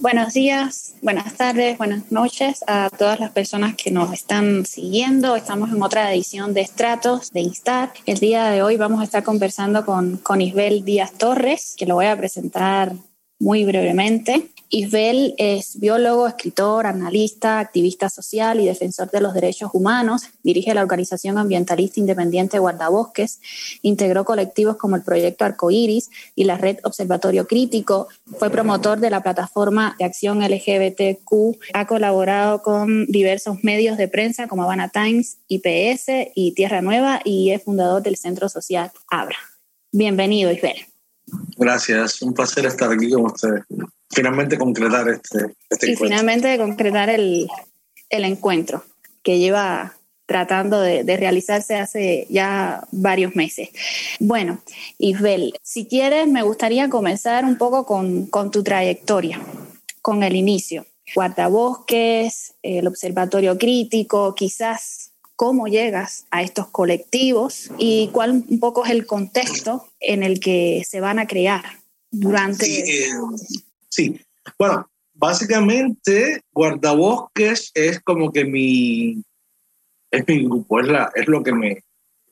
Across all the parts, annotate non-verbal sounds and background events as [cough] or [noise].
Buenos días, buenas tardes, buenas noches a todas las personas que nos están siguiendo. Estamos en otra edición de Estratos de Instar. El día de hoy vamos a estar conversando con, con Isbel Díaz Torres, que lo voy a presentar muy brevemente. Isbel es biólogo, escritor, analista, activista social y defensor de los derechos humanos. Dirige la organización ambientalista independiente Guardabosques. Integró colectivos como el Proyecto Arcoiris y la Red Observatorio Crítico. Fue promotor de la plataforma de acción LGBTQ. Ha colaborado con diversos medios de prensa como Habana Times, IPS y Tierra Nueva y es fundador del Centro Social Abra. Bienvenido, Isbel. Gracias, un placer estar aquí con ustedes finalmente concretar este, este y finalmente concretar el, el, encuentro que lleva tratando de, de, realizarse hace ya varios meses. Bueno, Isbel, si quieres, me gustaría comenzar un poco con, con tu trayectoria, con el inicio. Guardabosques, el Observatorio Crítico, quizás cómo llegas a estos colectivos y cuál un poco es el contexto en el que se van a crear durante... Sí, eh, Sí, bueno, básicamente guardabosques es como que mi es mi grupo, es la es lo que me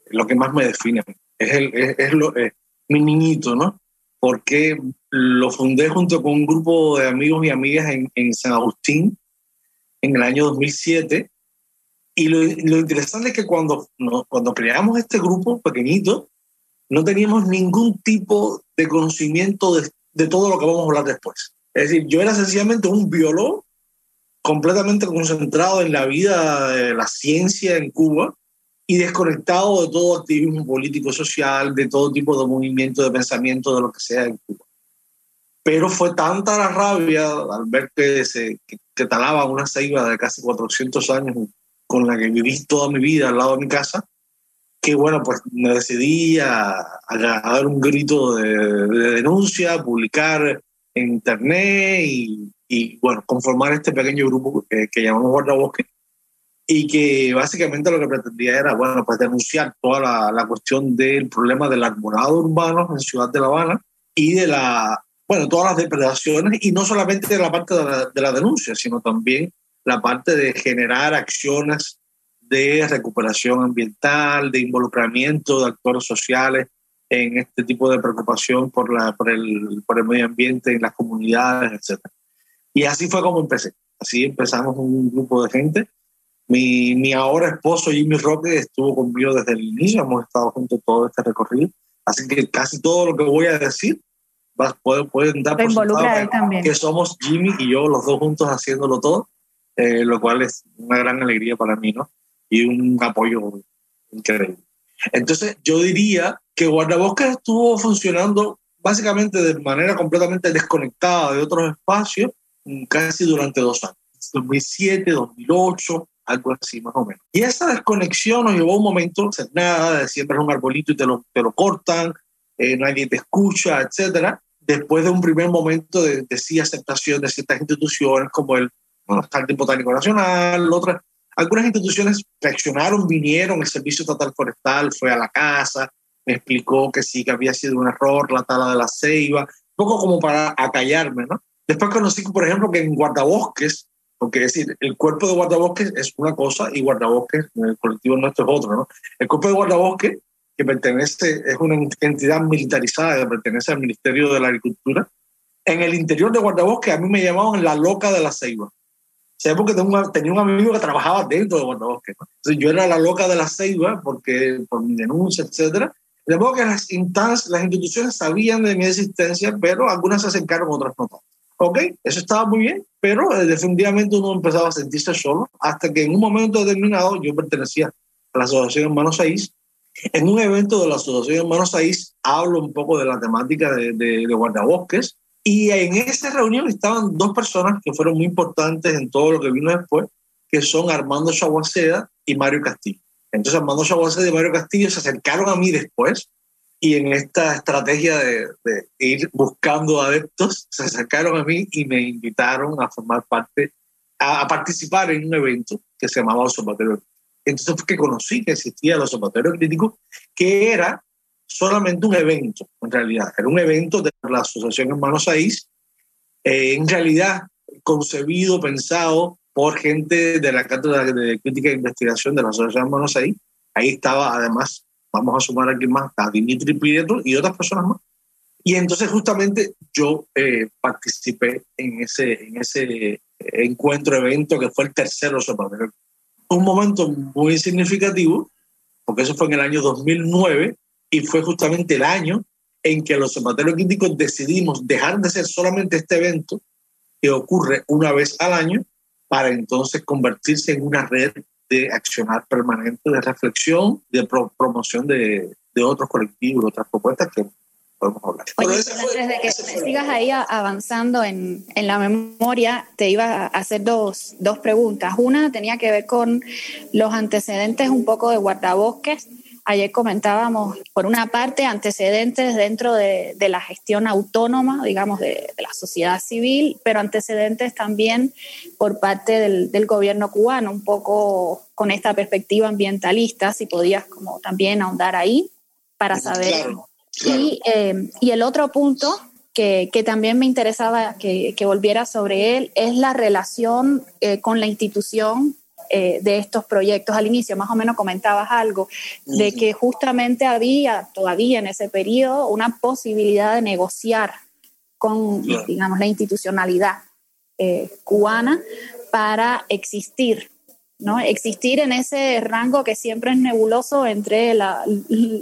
lo que más me define, es el es, lo mi niñito, ¿no? Porque lo fundé junto con un grupo de amigos y amigas en, en San Agustín en el año 2007 y lo, lo interesante es que cuando cuando creamos este grupo pequeñito no teníamos ningún tipo de conocimiento de de todo lo que vamos a hablar después. Es decir, yo era sencillamente un biólogo completamente concentrado en la vida de la ciencia en Cuba y desconectado de todo activismo político social, de todo tipo de movimiento, de pensamiento, de lo que sea en Cuba. Pero fue tanta la rabia al ver que, se, que, talaba una ceiba de casi 400 años con la que viví toda mi vida al lado de mi casa, que bueno, pues me decidí a, dar un grito de, denuncia, a publicar en internet y, bueno, conformar este pequeño grupo que, que llamamos Guardabosque y que básicamente lo que pretendía era, bueno, pues denunciar toda la, la cuestión del problema del arborado urbano en Ciudad de La Habana y de la, bueno, todas las depredaciones y no solamente de la parte de la, de la denuncia, sino también la parte de generar acciones de recuperación ambiental, de involucramiento de actores sociales en este tipo de preocupación por, la, por, el, por el medio ambiente en las comunidades, etc. Y así fue como empecé. Así empezamos un grupo de gente. Mi, mi ahora esposo Jimmy Roque estuvo conmigo desde el inicio, hemos estado juntos todo este recorrido. Así que casi todo lo que voy a decir pueden, pueden dar por sentado que somos Jimmy y yo los dos juntos haciéndolo todo, eh, lo cual es una gran alegría para mí, ¿no? Y un apoyo increíble. Entonces, yo diría que Guardabosques estuvo funcionando básicamente de manera completamente desconectada de otros espacios casi durante dos años, 2007, 2008, algo así más o menos. Y esa desconexión nos llevó a un momento, nada, de siempre es un arbolito y te lo, te lo cortan, eh, nadie te escucha, etcétera. Después de un primer momento de, de sí aceptación de ciertas instituciones como el, bueno, Jardín Botánico Nacional, otras, algunas instituciones reaccionaron, vinieron, el Servicio Estatal Forestal fue a la casa, me explicó que sí, que había sido un error la tala de la ceiba, un poco como para acallarme, ¿no? Después conocí, por ejemplo, que en guardabosques, porque es decir, el cuerpo de guardabosques es una cosa y guardabosques, el colectivo nuestro es otro, ¿no? El cuerpo de guardabosques, que pertenece, es una entidad militarizada que pertenece al Ministerio de la Agricultura, en el interior de guardabosques a mí me llamaban la loca de la ceiba. ¿Sabes? Porque tenía un amigo que trabajaba dentro de Guardabosques. Entonces yo era la loca de la ceiba porque, por mi denuncia, etc. De modo que las instancias, las instituciones sabían de mi existencia, pero algunas se acercaron, otras no. Ok, eso estaba muy bien, pero eh, definitivamente uno empezaba a sentirse solo hasta que en un momento determinado yo pertenecía a la Asociación Hermanos 6. En un evento de la Asociación Hermanos 6 hablo un poco de la temática de, de, de guardabosques y en esa reunión estaban dos personas que fueron muy importantes en todo lo que vino después, que son Armando Chaguaceda y Mario Castillo. Entonces Armando Chaguaceda y Mario Castillo se acercaron a mí después y en esta estrategia de, de, ir buscando adeptos, se acercaron a mí y me invitaron a formar parte, a, participar en un evento que se llamaba Observatorio. Entonces fue que conocí que existía el Observatorio Crítico, que era solamente un evento, en realidad. Era un evento de la Asociación Hermanos Saiz, eh, en realidad concebido, pensado por gente de la Cátedra de Crítica e Investigación de la Asociación Hermanos Saiz. Ahí estaba además vamos a sumar aquí más a Dimitri Prieto y otras personas más. Y entonces justamente yo eh, participé en ese, en ese eh, encuentro, evento que fue el tercero sobre Un momento muy significativo, porque eso fue en el año 2009 y fue justamente el año en que los observatorios críticos decidimos dejar de ser solamente este evento que ocurre una vez al año para entonces convertirse en una red de accionar permanente, de reflexión, de promoción de, de, otros colectivos, otras propuestas que podemos hablar. Oye, antes de que sigas ahí avanzando en, en, la memoria, te iba a hacer dos, dos preguntas. Una tenía que ver con los antecedentes un poco de guardabosques Ayer comentábamos, por una parte, antecedentes dentro de, la gestión autónoma, digamos, de, la sociedad civil, pero antecedentes también por parte del, gobierno cubano, un poco con esta perspectiva ambientalista, si podías como también ahondar ahí para saber. Eh, y, el otro punto que, también me interesaba que, volviera sobre él es la relación eh, con la institución eh, de estos proyectos. Al inicio más o menos comentabas algo de que justamente había todavía en ese periodo una posibilidad de negociar con, digamos, la institucionalidad eh, cubana para existir, ¿no? Existir en ese rango que siempre es nebuloso entre la,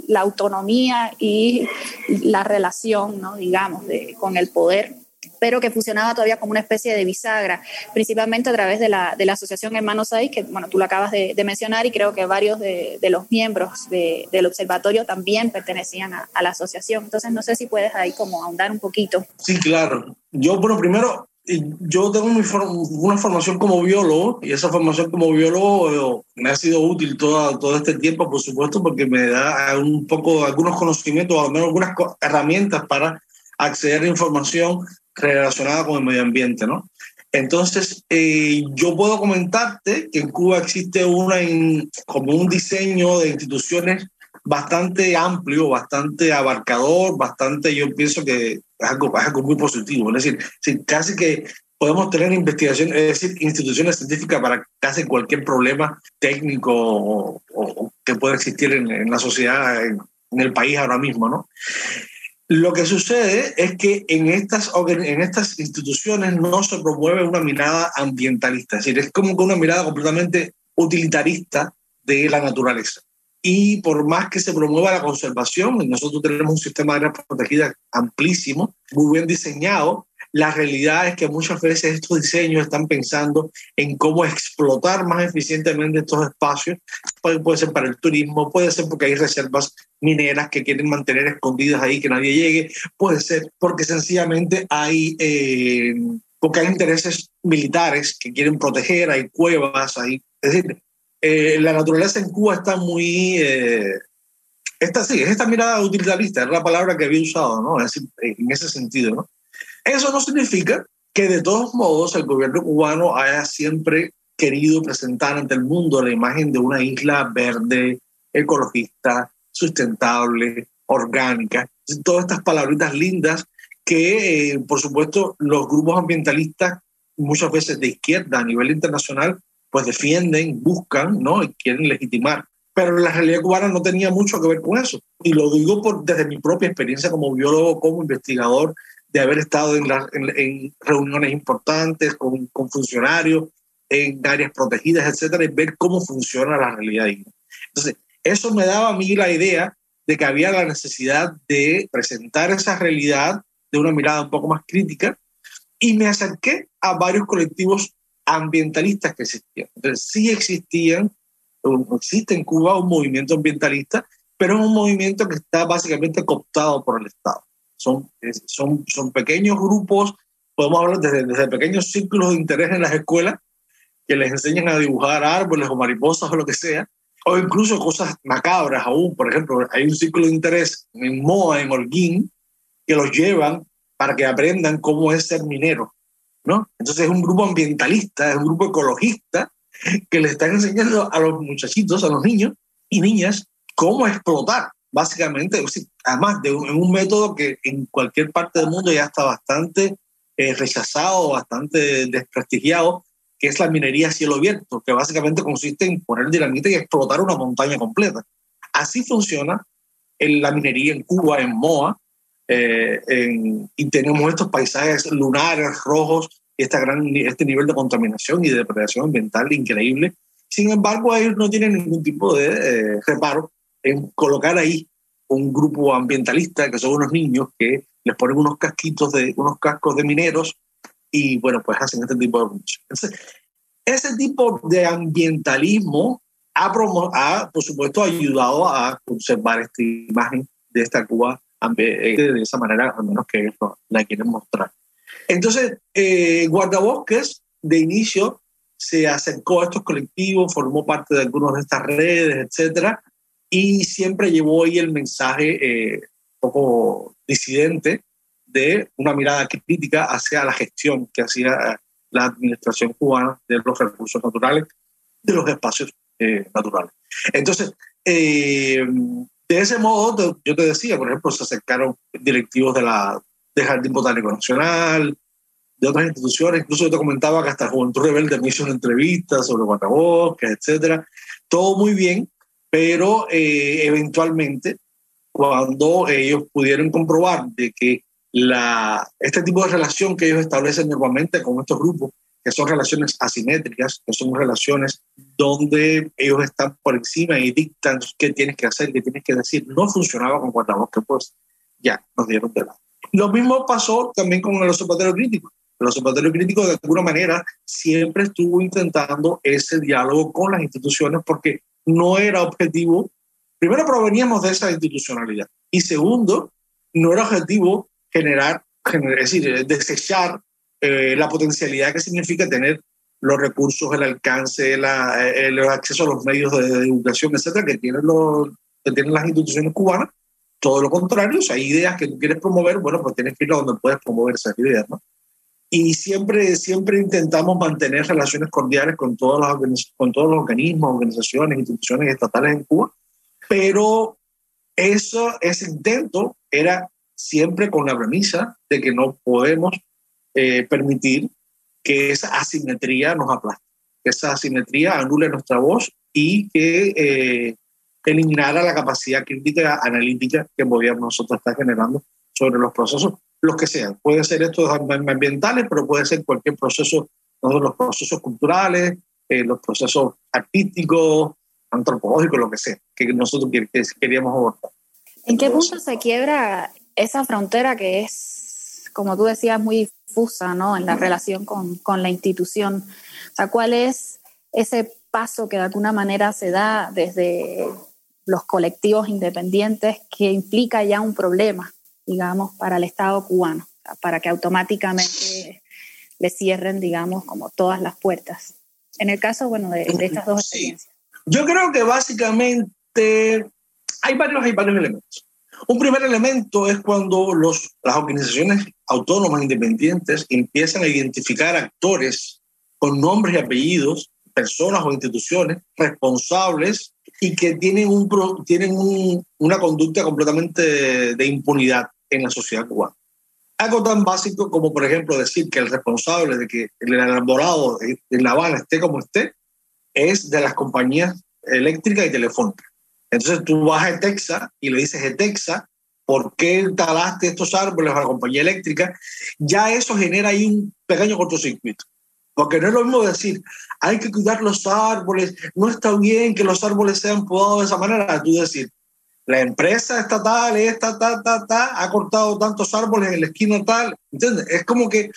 la autonomía y la relación, ¿no? Digamos, de, con el poder pero que funcionaba todavía como una especie de bisagra, principalmente a través de la, de la Asociación Hermanos Ahí, que bueno, tú lo acabas de, mencionar y creo que varios de, de los miembros del observatorio también pertenecían a, la asociación. Entonces, no sé si puedes ahí como ahondar un poquito. Sí, claro. Yo, bueno, primero, yo tengo una formación como biólogo y esa formación como biólogo eh, me ha sido útil todo, todo este tiempo, por supuesto, porque me da un poco algunos conocimientos, al menos algunas herramientas para acceder a información relacionada con el medio ambiente, ¿no? Entonces, eh, yo puedo comentarte que en Cuba existe una como un diseño de instituciones bastante amplio, bastante abarcador, bastante, yo pienso que es algo, muy positivo. Es decir, casi que podemos tener investigación, es decir, instituciones científicas para casi cualquier problema técnico o, que pueda existir en, la sociedad, en, en, el país ahora mismo, ¿no? Lo que sucede es que en estas, en estas instituciones no se promueve una mirada ambientalista, es decir, es como una mirada completamente utilitarista de la naturaleza. Y por más que se promueva la conservación, nosotros tenemos un sistema de áreas protegidas amplísimo, muy bien diseñado, la realidad es que muchas veces estos diseños están pensando en cómo explotar más eficientemente estos espacios. Puede, ser para el turismo, puede ser porque hay reservas mineras que quieren mantener escondidas ahí, que nadie llegue, puede ser porque sencillamente hay, eh, porque hay intereses militares que quieren proteger, hay cuevas, hay, es decir, eh, la naturaleza en Cuba está muy... Eh, esta sí, es esta mirada utilitarista, es la palabra que había usado, ¿no? Es decir, en ese sentido, ¿no? Eso no significa que de todos modos el gobierno cubano haya siempre querido presentar ante el mundo la imagen de una isla verde, ecologista, sustentable, orgánica, todas estas palabritas lindas que, eh, por supuesto, los grupos ambientalistas, muchas veces de izquierda a nivel internacional, pues defienden, buscan, ¿no? Y quieren legitimar. Pero la realidad cubana no tenía mucho que ver con eso. Y lo digo desde mi propia experiencia como biólogo, como investigador, de haber estado en, en, reuniones importantes con, con, funcionarios, en áreas protegidas, etcétera, y ver cómo funciona la realidad. Entonces, eso me daba a mí la idea de que había la necesidad de presentar esa realidad de una mirada un poco más crítica y me acerqué a varios colectivos ambientalistas que existían. Entonces, sí existían, existe en Cuba un movimiento ambientalista, pero es un movimiento que está básicamente cooptado por el Estado. Son, son, son pequeños grupos, podemos hablar desde, desde pequeños círculos de interés en las escuelas que les enseñan a dibujar árboles o mariposas o lo que sea, o incluso cosas macabras aún. Por ejemplo, hay un círculo de interés en MOA, en Holguín, que los llevan para que aprendan cómo es ser minero. ¿no? Entonces es un grupo ambientalista, es un grupo ecologista que le están enseñando a los muchachitos, a los niños y niñas, cómo explotar, básicamente, además de un, método que en cualquier parte del mundo ya está bastante eh, rechazado, bastante desprestigiado, que es la minería a cielo abierto, que básicamente consiste en poner dinamita y explotar una montaña completa. Así funciona en la minería en Cuba, en Moa, eh, y tenemos estos paisajes lunares, rojos, esta gran, este nivel de contaminación y de depredación ambiental increíble. Sin embargo, ellos no tienen ningún tipo de eh, reparo en colocar ahí un grupo ambientalista, que son unos niños que les ponen unos casquitos de unos cascos de mineros y bueno, pues hacen este tipo de cosas. ese tipo de ambientalismo ha, ha, por supuesto, ayudado a conservar esta imagen de esta Cuba eh, de esa manera, al menos que la quieren mostrar. Entonces, eh, Guardabosques de inicio se acercó a estos colectivos, formó parte de algunas de estas redes, etcétera, y siempre llevó ahí el mensaje eh, poco disidente de una mirada crítica hacia la gestión que hacía eh, la administración cubana de los recursos naturales, de los espacios eh, naturales. Entonces, de ese modo, yo te decía, por ejemplo, se acercaron directivos de la de Jardín Botánico Nacional, de otras instituciones, incluso yo te comentaba que hasta Juventud Rebelde me hizo una entrevista sobre Guatabosques, etcétera. Todo muy bien, pero eh, eventualmente, cuando ellos pudieron comprobar de que la, este tipo de relación que ellos establecen normalmente con estos grupos, que son relaciones asimétricas, que son relaciones donde ellos están por encima y dictan qué tienes que hacer, qué tienes que decir, no funcionaba con Guatabosques, pues ya nos dieron de lado. Lo mismo pasó también con el observatorio crítico. El observatorio crítico de alguna manera siempre estuvo intentando ese diálogo con las instituciones porque no era objetivo, primero proveníamos de esa institucionalidad y segundo, no era objetivo generar, es decir, desechar eh, la potencialidad que significa tener los recursos, el alcance, el, acceso a los medios de, educación, etcétera, que tienen, los, que tienen las instituciones cubanas. Todo lo contrario, si hay ideas que tú quieres promover, bueno, pues tienes que ir a donde puedes promover esas ideas, ¿no? Y siempre, siempre intentamos mantener relaciones cordiales con, todos los, con todos los organismos, organizaciones, instituciones estatales en Cuba, pero eso, ese intento era siempre con la premisa de que no podemos eh, permitir que esa asimetría nos aplaste, que esa asimetría anule nuestra voz y que eh, eliminara la capacidad crítica analítica que podíamos nosotros estar generando sobre los procesos los que sean. Puede ser estos ambientales, pero puede ser cualquier proceso, los procesos culturales, eh, los procesos artísticos, antropológicos, lo que sea, que nosotros queríamos abordar. ¿En qué punto se quiebra esa frontera que es, como tú decías, muy difusa ¿no? en la relación con, con la institución? O sea, ¿cuál es ese paso que de alguna manera se da desde los colectivos independientes que implica ya un problema? Digamos, para el Estado cubano, para que automáticamente le cierren, digamos, como todas las puertas. En el caso, bueno, de, estas dos experiencias. Yo creo que básicamente hay varios, hay varios elementos. Un primer elemento es cuando los, las organizaciones autónomas independientes empiezan a identificar actores con nombres y apellidos, personas o instituciones responsables y que tienen, un, tienen una conducta completamente de impunidad en la sociedad cubana. Algo tan básico como, por ejemplo, decir que el responsable de que el elaborado en La Habana esté como esté es de las compañías eléctricas y telefónicas. Entonces tú vas a Texas y le dices, Texas, ¿por qué talaste estos árboles a la compañía eléctrica? Ya eso genera ahí un pequeño cortocircuito. Porque no es lo mismo decir, hay que cuidar los árboles, no está bien que los árboles sean podados de esa manera. Tú decir, la empresa estatal, esta, ta, ta, ta, ha cortado tantos árboles en la esquina tal. ¿Entiendes? Es como que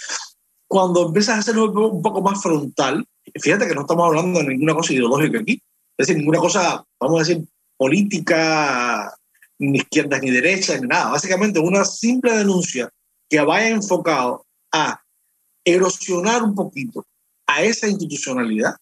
cuando empiezas a hacerlo un poco más frontal, fíjate que no estamos hablando de ninguna cosa ideológica aquí, es decir, ninguna cosa, vamos a decir, política, ni izquierda ni derecha, ni nada. Básicamente una simple denuncia que vaya enfocado a erosionar un poquito a esa institucionalidad,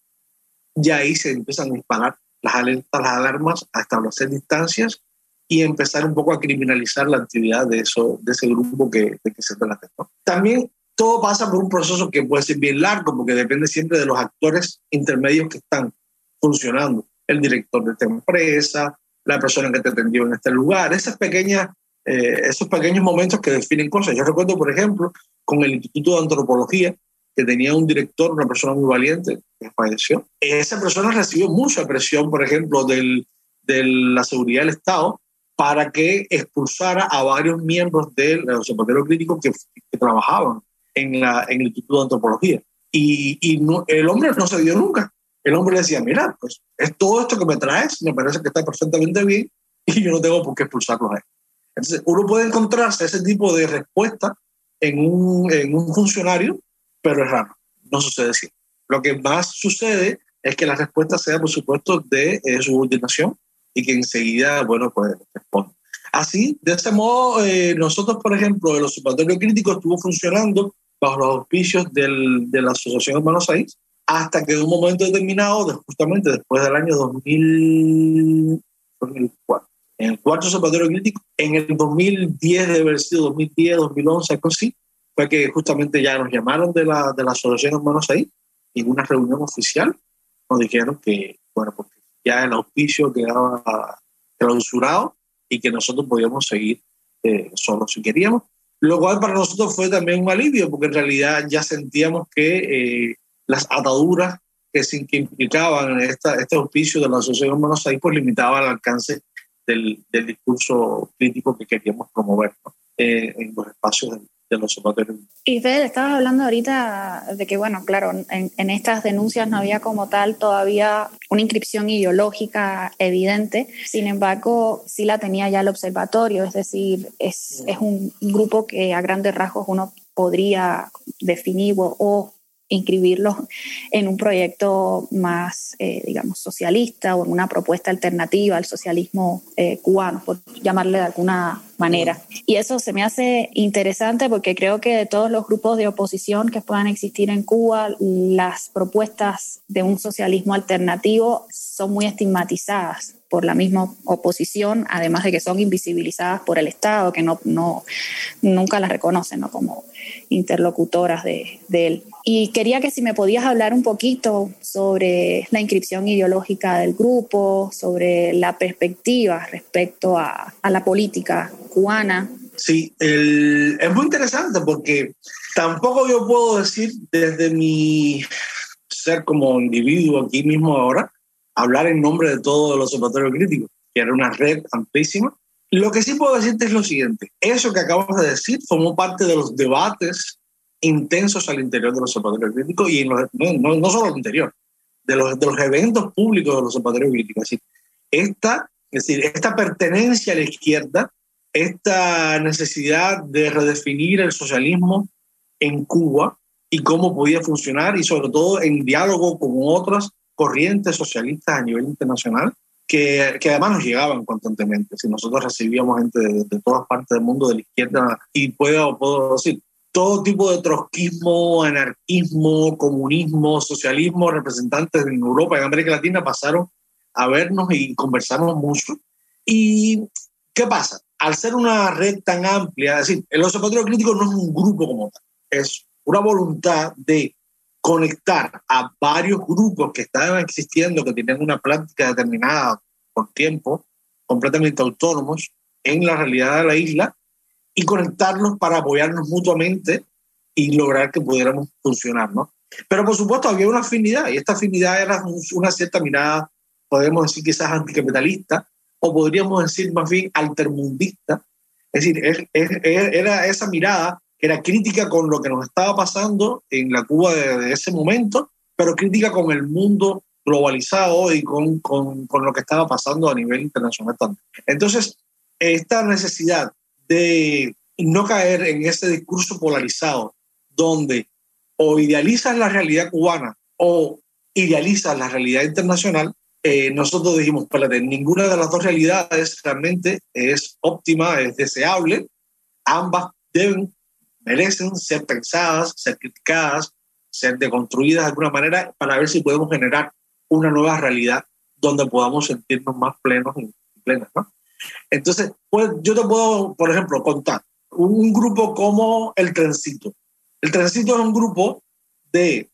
ya ahí se empiezan a disparar las alertas, las alarmas, a establecer distancias y empezar un poco a criminalizar la actividad de, eso, de ese grupo que, de que se trata. También todo pasa por un proceso que puede ser bien largo, porque depende siempre de los actores intermedios que están funcionando. El director de esta empresa, la persona que te atendió en este lugar, esas pequeñas, eh, esos pequeños momentos que definen cosas. Yo recuerdo, por ejemplo, con el Instituto de Antropología, que tenía un director, una persona muy valiente, que falleció. Esa persona recibió mucha presión, por ejemplo, del, de la seguridad del Estado para que expulsara a varios miembros del observatorio crítico que, que trabajaban en, la, en el Instituto de Antropología. Y, y el hombre no se dio nunca. El hombre le decía, mira, pues es todo esto que me traes, me parece que está perfectamente bien y yo no tengo por qué expulsarlo a él. Entonces, uno puede encontrarse ese tipo de respuesta en un, en un funcionario, pero es raro, no sucede así. Lo que más sucede es que la respuesta sea, por supuesto, de eh, subordinación y que enseguida, bueno, pues responde. Así, de ese modo, eh, nosotros, por ejemplo, el observatorio crítico estuvo funcionando bajo los auspicios del, de la Asociación Buenos Aires, hasta que en un momento determinado, justamente después del año 2004, en el cuarto observatorio crítico, en el 2010, debe haber sido 2010, 2011, algo así, fue que justamente ya nos llamaron de la, de la Asociación Buenos Aires en una reunión oficial, nos dijeron que, bueno, porque ya el auspicio quedaba clausurado y que nosotros podíamos seguir eh, solos si queríamos. Lo cual para nosotros fue también un alivio, porque en realidad ya sentíamos que eh, las ataduras que, que implicaban esta, este auspicio de la Asociación de Buenos Aires pues limitaban el alcance del, del discurso crítico que queríamos promover eh, en los espacios del, de. Y Fede, estabas hablando ahorita de que, bueno, claro, en, estas denuncias no había como tal todavía una inscripción ideológica evidente, sin embargo, sí la tenía ya el observatorio, es decir, es, es un grupo que a grandes rasgos uno podría definir o, o inscribirlos en un proyecto más, eh, digamos, socialista o en una propuesta alternativa al socialismo eh, cubano, por llamarle de alguna manera. Y eso se me hace interesante porque creo que de todos los grupos de oposición que puedan existir en Cuba, las propuestas de un socialismo alternativo son muy estigmatizadas por la misma oposición, además de que son invisibilizadas por el Estado, que no, no, nunca las reconocen ¿no? como interlocutoras de, de, él. Y quería que si me podías hablar un poquito sobre la inscripción ideológica del grupo, sobre la perspectiva respecto a, a la política cubana. Sí, el, es muy interesante porque tampoco yo puedo decir desde mi ser como individuo aquí mismo ahora, hablar en nombre de todos los observatorios críticos, que era una red amplísima. Lo que sí puedo decirte es lo siguiente, eso que acabas de decir formó parte de los debates intensos al interior de los observatorios críticos y no, no, no, solo al interior, de los, de los eventos públicos de los observatorios críticos. Es decir, esta, es decir, esta pertenencia a la izquierda, esta necesidad de redefinir el socialismo en Cuba y cómo podía funcionar y sobre todo en diálogo con otras corrientes socialistas a nivel internacional que, que, además nos llegaban constantemente. Si nosotros recibíamos gente de, de, todas partes del mundo, de la izquierda, y puedo, puedo decir, todo tipo de trotskismo, anarquismo, comunismo, socialismo, representantes en Europa y en América Latina pasaron a vernos y conversamos mucho. ¿Y qué pasa? Al ser una red tan amplia, es decir, el observatorio crítico no es un grupo como tal, es una voluntad de conectar a varios grupos que estaban existiendo, que tenían una práctica determinada por tiempo, completamente autónomos en la realidad de la isla, y conectarlos para apoyarnos mutuamente y lograr que pudiéramos funcionar, ¿no? Pero por supuesto había una afinidad, y esta afinidad era una cierta mirada, podemos decir quizás anticapitalista, o podríamos decir más bien altermundista. Es decir, era esa mirada que era crítica con lo que nos estaba pasando en la Cuba de ese momento, pero crítica con el mundo globalizado y con, con, con, lo que estaba pasando a nivel internacional también. Entonces, esta necesidad de no caer en ese discurso polarizado, donde o idealizas la realidad cubana o idealizas la realidad internacional, eh, nosotros dijimos, espérate, ninguna de las dos realidades realmente es óptima, es deseable, ambas deben merecen ser pensadas, ser criticadas, ser deconstruidas de alguna manera para ver si podemos generar una nueva realidad donde podamos sentirnos más plenos y plenas, ¿no? Entonces, pues yo te puedo, por ejemplo, contar un grupo como el Trencito. El Trencito es un grupo de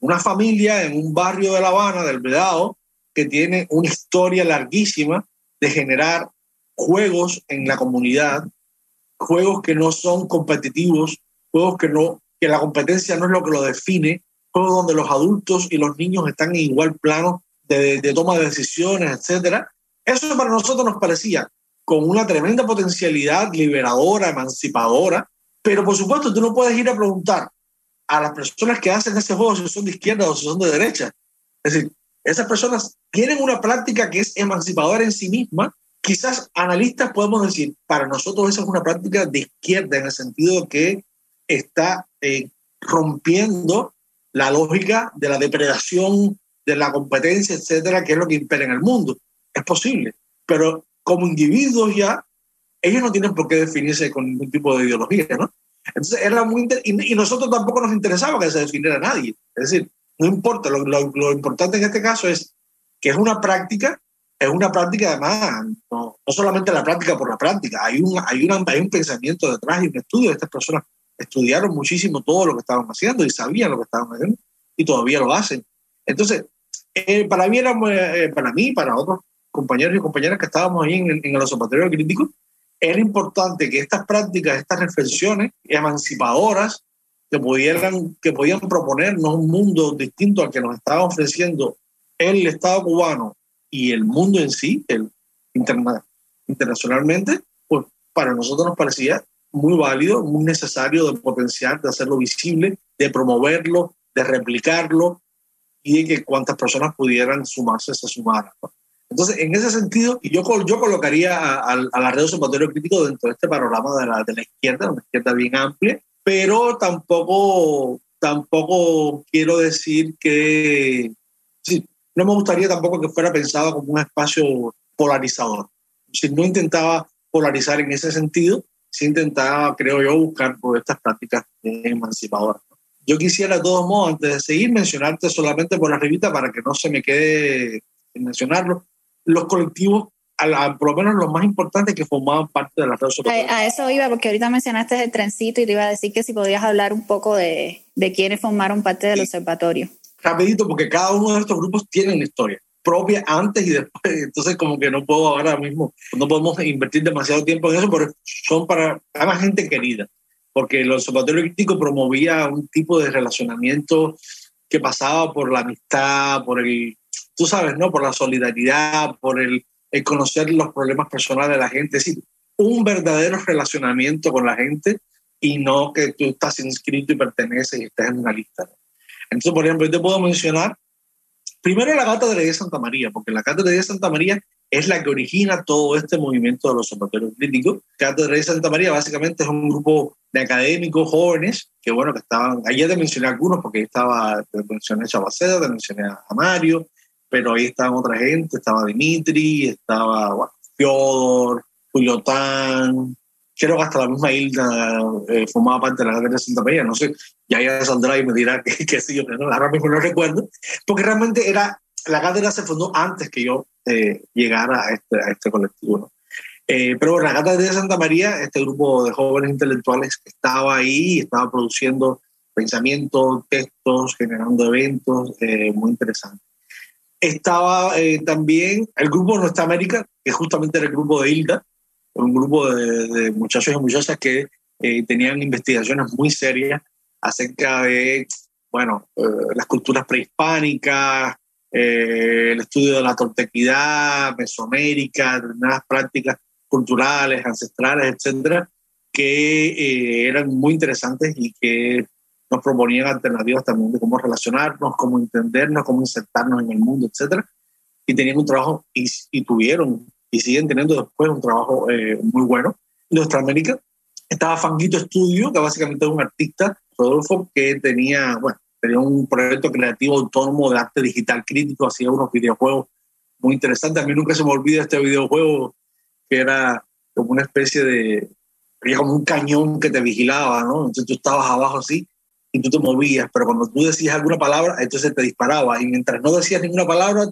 una familia en un barrio de La Habana, del Vedado, que tiene una historia larguísima de generar juegos en la comunidad, juegos que no son competitivos, juegos que no que la competencia no es lo que lo define, juegos donde los adultos y los niños están en igual plano de, de toma de decisiones, etcétera. Eso para nosotros nos parecía con una tremenda potencialidad liberadora, emancipadora, pero por supuesto tú no puedes ir a preguntar a las personas que hacen ese juego si son de izquierda o si son de derecha. Es decir, esas personas tienen una práctica que es emancipadora en sí misma. Quizás analistas podemos decir, para nosotros esa es una práctica de izquierda en el sentido que está eh, rompiendo la lógica de la depredación, de la competencia, etcétera, que es lo que impera en el mundo. Es posible, pero como individuos ya, ellos no tienen por qué definirse con ningún tipo de ideología, ¿no? Entonces era muy y, y, nosotros tampoco nos interesaba que se definiera nadie. Es decir, no importa, lo, lo, importante en este caso es que es una práctica, es una práctica además, no, no solamente la práctica por la práctica, hay un, hay, una, hay un pensamiento detrás y un estudio. Estas personas estudiaron muchísimo todo lo que estaban haciendo y sabían lo que estaban haciendo y todavía lo hacen. Entonces, eh, para mí era, eh, para mí, para otros compañeros y compañeras que estábamos ahí en, en el observatorio crítico, era importante que estas prácticas, estas reflexiones emancipadoras que pudieran, que podían proponernos un mundo distinto al que nos estaba ofreciendo el Estado cubano y el mundo en sí, el interna, internacionalmente, pues para nosotros nos parecía muy válido, muy necesario de potenciar, de hacerlo visible, de promoverlo, de replicarlo y de que cuantas personas pudieran sumarse se sumaran. Entonces, en ese sentido, yo, yo colocaría a, a, la red observatorio crítico dentro de este panorama de la, de la izquierda, una izquierda bien amplia, pero tampoco, tampoco quiero decir que, sí, no me gustaría tampoco que fuera pensado como un espacio polarizador. Si no intentaba polarizar en ese sentido, sí intentaba, creo yo, buscar por estas prácticas emancipadoras. Yo quisiera, de todos modos, antes de seguir, mencionarte solamente por revista para que no se me quede en mencionarlo, los colectivos a por lo menos los más importantes que formaban parte de la red social. A, eso iba, porque ahorita mencionaste el trencito y te iba a decir que si podías hablar un poco de, de quiénes formaron parte del observatorio. Rapidito, porque cada uno de estos grupos tiene una historia propia antes y después, [laughs] entonces como que no puedo ahora mismo, no podemos invertir demasiado tiempo en eso, pero son para, para gente querida, porque el Observatorio Crítico promovía un tipo de relacionamiento que pasaba por la amistad, por el, tú sabes, ¿no? Por la solidaridad, por el el conocer los problemas personales de la gente, es decir, un verdadero relacionamiento con la gente y no que tú estás inscrito y perteneces y estás en una lista. Entonces, por ejemplo, yo te puedo mencionar primero la Cátedra de Santa María, porque la Cátedra de Santa María es la que origina todo este movimiento de los observatorios críticos. Cátedra de Santa María básicamente es un grupo de académicos jóvenes que, bueno, que estaban, ayer te mencioné algunos porque estaba, te mencioné a Chabaceda, te mencioné a Mario, pero ahí estaba otra gente, estaba Dimitri, estaba bueno, Fyodor, Juliotán, creo que hasta la misma Hilda eh, formaba parte de la Guerra de Santa María, no sé, ya ya saldrá y me dirá [laughs] que, que sí no, ahora mismo no recuerdo, porque realmente era, la cátedra se fundó antes que yo eh, llegara a este, a este colectivo, ¿no? Eh, pero bueno, la Cátedra de Santa María, este grupo de jóvenes intelectuales estaba ahí, estaba produciendo pensamientos, textos, generando eventos eh, muy interesantes. Estaba eh, también el grupo Nuestra América, que justamente era el grupo de Hilda, un grupo de, muchachos y muchachas que eh, tenían investigaciones muy serias acerca de, bueno, eh, las culturas prehispánicas, el estudio de la tortequidad, Mesoamérica, determinadas prácticas culturales, ancestrales, etcétera, que eran muy interesantes y que nos proponían alternativas también de cómo relacionarnos, cómo entendernos, cómo insertarnos en el mundo, etc. Y tenían un trabajo, y, y tuvieron, y siguen teniendo después un trabajo eh, muy bueno. En nuestra América estaba Fanguito Estudio, que básicamente es un artista, Rodolfo, que tenía, bueno, tenía un proyecto creativo autónomo de arte digital crítico, hacía unos videojuegos muy interesantes. A mí nunca se me olvida este videojuego que era como una especie de, había como un cañón que te vigilaba, ¿no? Entonces tú estabas abajo así y tú te movías, pero cuando tú decías alguna palabra, entonces te disparaba. Y mientras no decías ninguna palabra,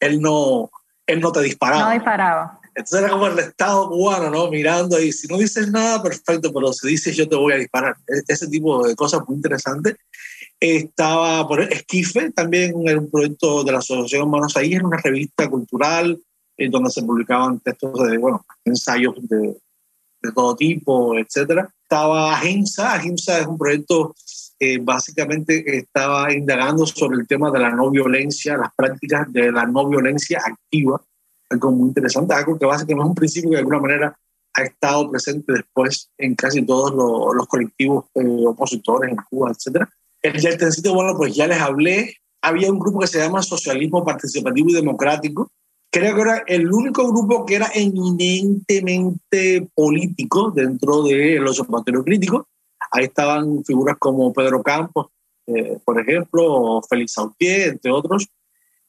él no, él no te disparaba. No disparaba. Entonces era como el Estado cubano, ¿no? Mirando ahí, si no dices nada, perfecto, pero si dices yo te voy a disparar. E-, ese tipo de cosas muy interesantes. Estaba por Esquife, también era un proyecto de la Asociación Manos Ahí, era una revista cultural en eh, donde se publicaban textos de, bueno, ensayos de, de todo tipo, etcétera. Estaba Agenza, Agenza es un proyecto que básicamente estaba indagando sobre el tema de la no violencia, las prácticas de la no violencia activa, algo muy interesante, algo que básicamente es un principio que de alguna manera ha estado presente después en casi todos los, colectivos eh, opositores en Cuba, etcétera. El Yeltencito, bueno, pues ya les hablé. Había un grupo que se llama Socialismo Participativo y Democrático. Creo que era el único grupo que era eminentemente político dentro de los observatorios críticos. Ahí estaban figuras como Pedro Campos, eh, por ejemplo, o Félix Sautier, entre otros.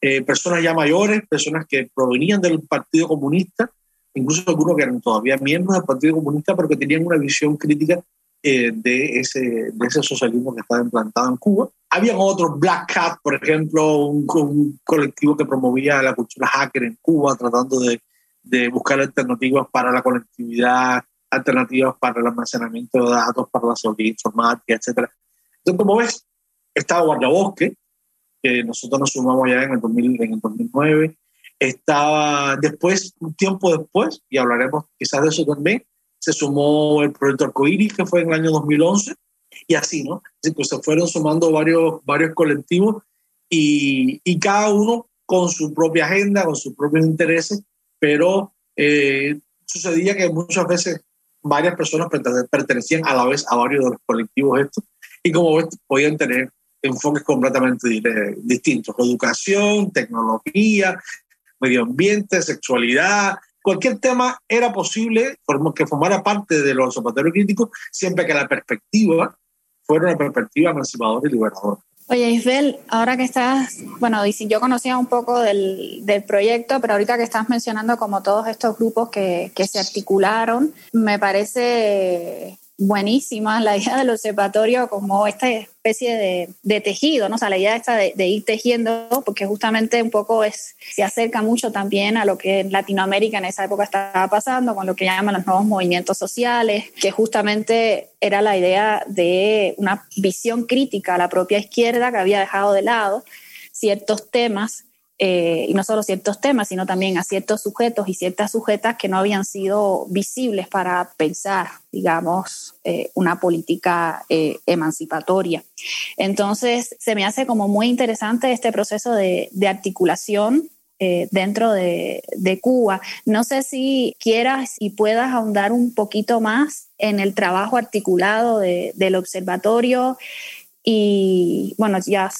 Eh, personas ya mayores, personas que provenían del Partido Comunista, incluso algunos que eran todavía miembros del Partido Comunista, pero que tenían una visión crítica eh, de, ese, de ese socialismo que estaba implantado en Cuba. Habían otros, Black Cat, por ejemplo, un, un colectivo que promovía la cultura hacker en Cuba, tratando de, de buscar alternativas para la conectividad, alternativas para el almacenamiento de datos, para la seguridad informática, etc. Entonces, como ves, estaba Guardabosque, que nosotros nos sumamos ya en el, 2000, en el 2009. Estaba después, un tiempo después, y hablaremos quizás de eso también, se sumó el proyecto Arcoiris, que fue en el año 2011, y así, ¿no? Así que se fueron sumando varios, varios colectivos y, y cada uno con su propia agenda, con sus propios intereses, pero eh, sucedía que muchas veces varias personas pertenecían a la vez a varios de los colectivos estos y como ves podían tener enfoques completamente distintos, educación, tecnología, medio ambiente, sexualidad, cualquier tema era posible que formara parte de los observatorios críticos siempre que la perspectiva fuera una perspectiva emancipadora y liberadora. Oye, Isabel, ahora que estás, bueno, yo conocía un poco del, del, proyecto, pero ahorita que estás mencionando como todos estos grupos que, que se articularon, me parece buenísima [laughs] la idea del observatorio como esta especie de, tejido, ¿no? Sea, la idea esta de, de, ir tejiendo, porque justamente un poco es, se acerca mucho también a lo que en Latinoamérica en esa época estaba pasando, con lo que llaman los nuevos movimientos sociales, que justamente era la idea de una visión crítica a la propia izquierda que había dejado de lado ciertos temas eh, y no solo ciertos temas, sino también a ciertos sujetos y ciertas sujetas que no habían sido visibles para pensar, digamos, eh, una política eh, emancipatoria. Entonces, se me hace como muy interesante este proceso de, de articulación dentro de, de, Cuba. No sé si quieras y puedas ahondar un poquito más en el trabajo articulado de, del observatorio y, bueno, ya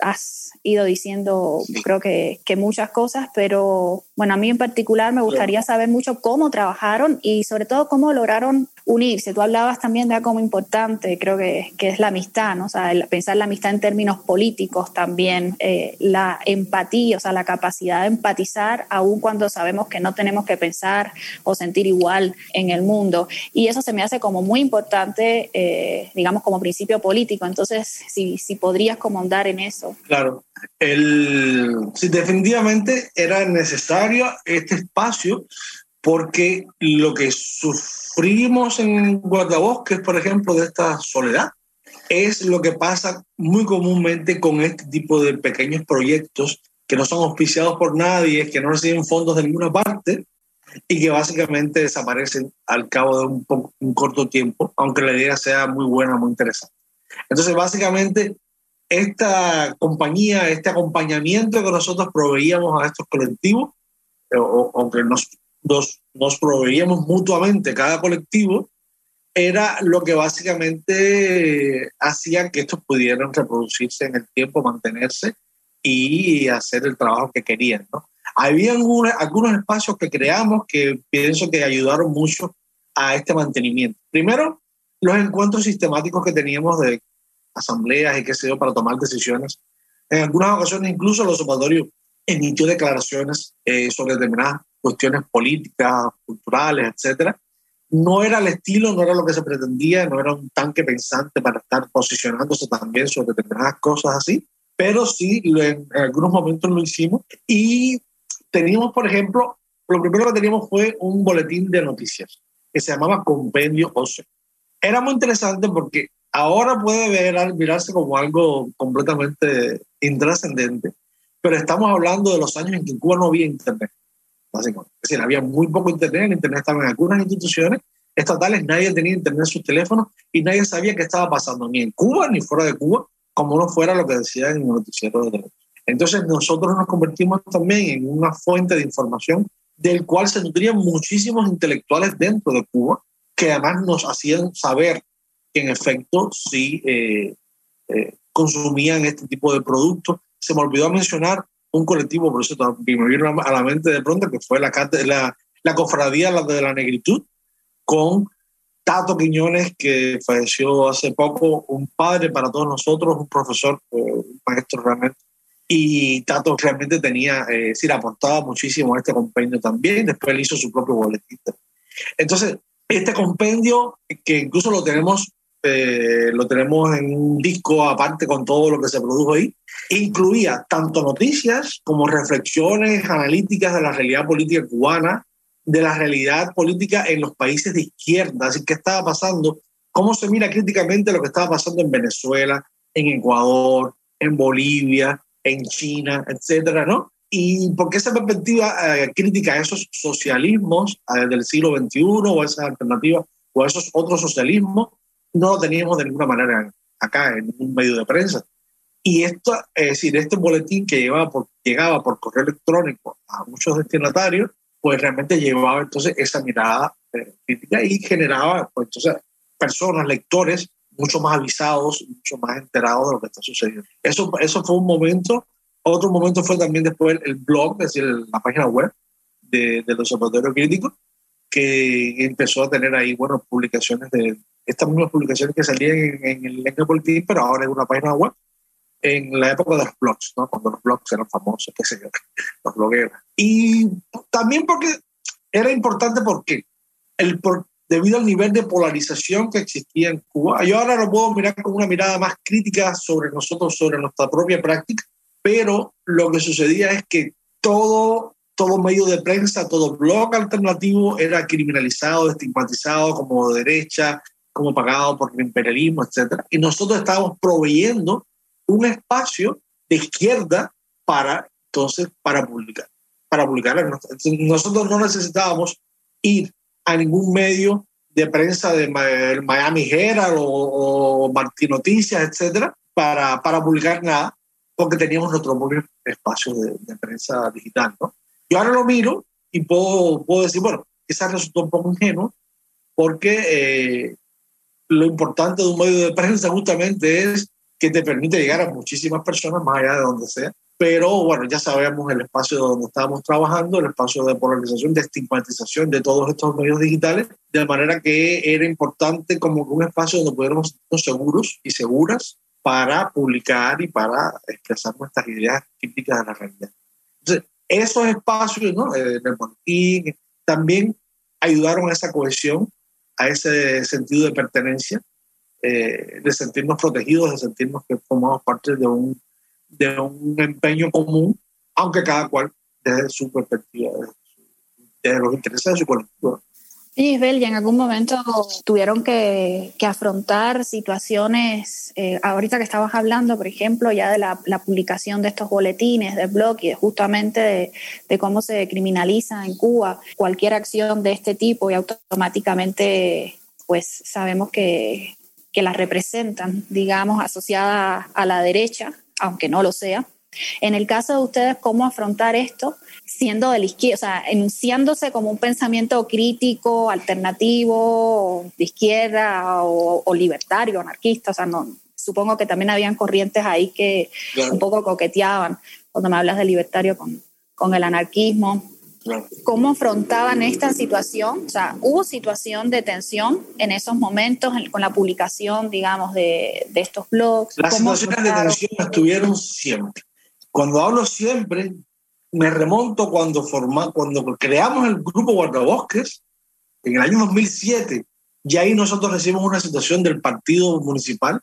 has ido diciendo, creo que, que, muchas cosas, pero bueno, a mí en particular me gustaría saber mucho cómo trabajaron y sobre todo cómo lograron unirse. Tú hablabas también de algo importante, creo que, es la amistad, ¿no? O sea, pensar la amistad en términos políticos también, eh, la empatía, o sea, la capacidad de empatizar aun cuando sabemos que no tenemos que pensar o sentir igual en el mundo. Y eso se me hace como muy importante, eh, digamos, como principio político. Entonces, si, si podrías comandar en eso. Claro. El, sí, definitivamente era necesario este espacio porque lo que sufrimos en guardabosques, por ejemplo, de esta soledad, es lo que pasa muy comúnmente con este tipo de pequeños proyectos que no son auspiciados por nadie, que no reciben fondos de ninguna parte y que básicamente desaparecen al cabo de un, corto tiempo, aunque la idea sea muy buena, muy interesante. Entonces, básicamente, esta compañía, este acompañamiento que nosotros proveíamos a estos colectivos, aunque nos nos, nos proveíamos mutuamente cada colectivo, era lo que básicamente hacía que estos pudieran reproducirse en el tiempo, mantenerse y hacer el trabajo que querían. ¿no? Había algunos, algunos espacios que creamos que pienso que ayudaron mucho a este mantenimiento. Primero, los encuentros sistemáticos que teníamos de asambleas y qué sé yo para tomar decisiones. En algunas ocasiones incluso los observatorios emitió declaraciones eh, sobre determinadas cuestiones políticas, culturales, etcétera. No era el estilo, no era lo que se pretendía, no era un tanque pensante para estar posicionándose también sobre determinadas cosas así, pero sí en, algunos momentos lo hicimos y teníamos, por ejemplo, lo primero que teníamos fue un boletín de noticias que se llamaba Compendio OCE. Era muy interesante porque ahora puede ver, mirarse como algo completamente intrascendente, pero estamos hablando de los años en que en Cuba no había Internet. Básicamente. Es decir, había muy poco Internet, el Internet estaba en algunas instituciones estatales, nadie tenía Internet en sus teléfonos y nadie sabía qué estaba pasando ni en Cuba ni fuera de Cuba, como no fuera lo que decían en el noticiero de televisión. Entonces nosotros nos convertimos también en una fuente de información del cual se nutrían muchísimos intelectuales dentro de Cuba, que además nos hacían saber que en efecto sí eh, eh, consumían este tipo de productos. Se me olvidó mencionar un colectivo, por eso me vino a la mente de pronto, que fue la, la, la cofradía de la negritud, con Tato Quiñones, que falleció hace poco, un padre para todos nosotros, un profesor, eh, un maestro realmente. Y Tato realmente tenía, eh, decir, aportaba muchísimo a este compendio también. Después él hizo su propio boletín. Entonces, este compendio, que incluso lo tenemos eh, lo tenemos en un disco aparte con todo lo que se produjo ahí, incluía tanto noticias como reflexiones analíticas de la realidad política cubana, de la realidad política en los países de izquierda, así que estaba pasando, cómo se mira críticamente lo que estaba pasando en Venezuela, en Ecuador, en Bolivia, en China, etcétera, ¿no? Y porque esa perspectiva eh, crítica a esos socialismos eh, del siglo XXI o esas alternativas o esos otros socialismos no lo teníamos de ninguna manera acá en un medio de prensa. Y esto, es decir, este boletín que llevaba llegaba por correo electrónico a muchos destinatarios, pues realmente llevaba entonces esa mirada eh, y generaba, pues entonces, personas, lectores, mucho más avisados, mucho más enterados de lo que está sucediendo. Eso, eso fue un momento. Otro momento fue también después el blog, es decir, la página web de, de los observatorios críticos, que empezó a tener ahí, bueno, publicaciones de estas mismas publicaciones que salían en, el Lengue Politín, pero ahora en una página web, en la época de los blogs, ¿no? Cuando los blogs eran famosos, qué sé yo, [laughs] los blogueros. Y también porque era importante porque el, por, debido al nivel de polarización que existía en Cuba, yo ahora lo puedo mirar con una mirada más crítica sobre nosotros, sobre nuestra propia práctica, pero lo que sucedía es que todo todo medio de prensa, todo blog alternativo era criminalizado, estigmatizado como derecha, como pagado por el imperialismo, etc. Y nosotros estábamos proveyendo un espacio de izquierda para, entonces, para publicar. Para publicar. Nosotros no necesitábamos ir a ningún medio de prensa de Miami Herald o, o Martín Noticias, etcétera, para, para publicar nada, porque teníamos nuestro propio espacio de, prensa digital, ¿no? Yo ahora lo miro y puedo, puedo decir, bueno, quizás resultó un poco ingenuo, porque eh, lo importante de un medio de prensa justamente es que te permite llegar a muchísimas personas más allá de donde sea. Pero bueno, ya sabemos el espacio donde estábamos trabajando, el espacio de polarización, de estigmatización de todos estos medios digitales, de manera que era importante como un espacio donde pudiéramos estar seguros y seguras para publicar y para expresar nuestras ideas críticas de la realidad. Entonces, esos espacios ¿no? Eh, en también ayudaron a esa cohesión, a ese sentido de pertenencia, eh, de sentirnos protegidos, de sentirnos que formamos parte de un, de un empeño común, aunque cada cual desde su perspectiva, desde, los intereses de su colectivo. Sí, Isabel, y en algún momento tuvieron que, afrontar situaciones, eh, ahorita que estabas hablando, por ejemplo, ya de la, publicación de estos boletines de blog y justamente de, de, cómo se criminaliza en Cuba cualquier acción de este tipo y automáticamente pues sabemos que, que la representan, digamos, asociada a la derecha, aunque no lo sea. En el caso de ustedes, ¿cómo afrontar esto siendo de la izquierda, o sea, enunciándose como un pensamiento crítico, alternativo, de izquierda o, libertario, anarquista? O sea, no, supongo que también habían corrientes ahí que un poco coqueteaban cuando me hablas de libertario con, con el anarquismo. ¿Cómo afrontaban esta situación? O sea, ¿hubo situación de tensión en esos momentos con la publicación, digamos, de, de estos blogs? Las situaciones de tensión estuvieron siempre. Cuando hablo siempre, me remonto cuando, forma, cuando creamos el grupo Guardabosques en el año 2007. Y ahí nosotros recibimos una situación del partido municipal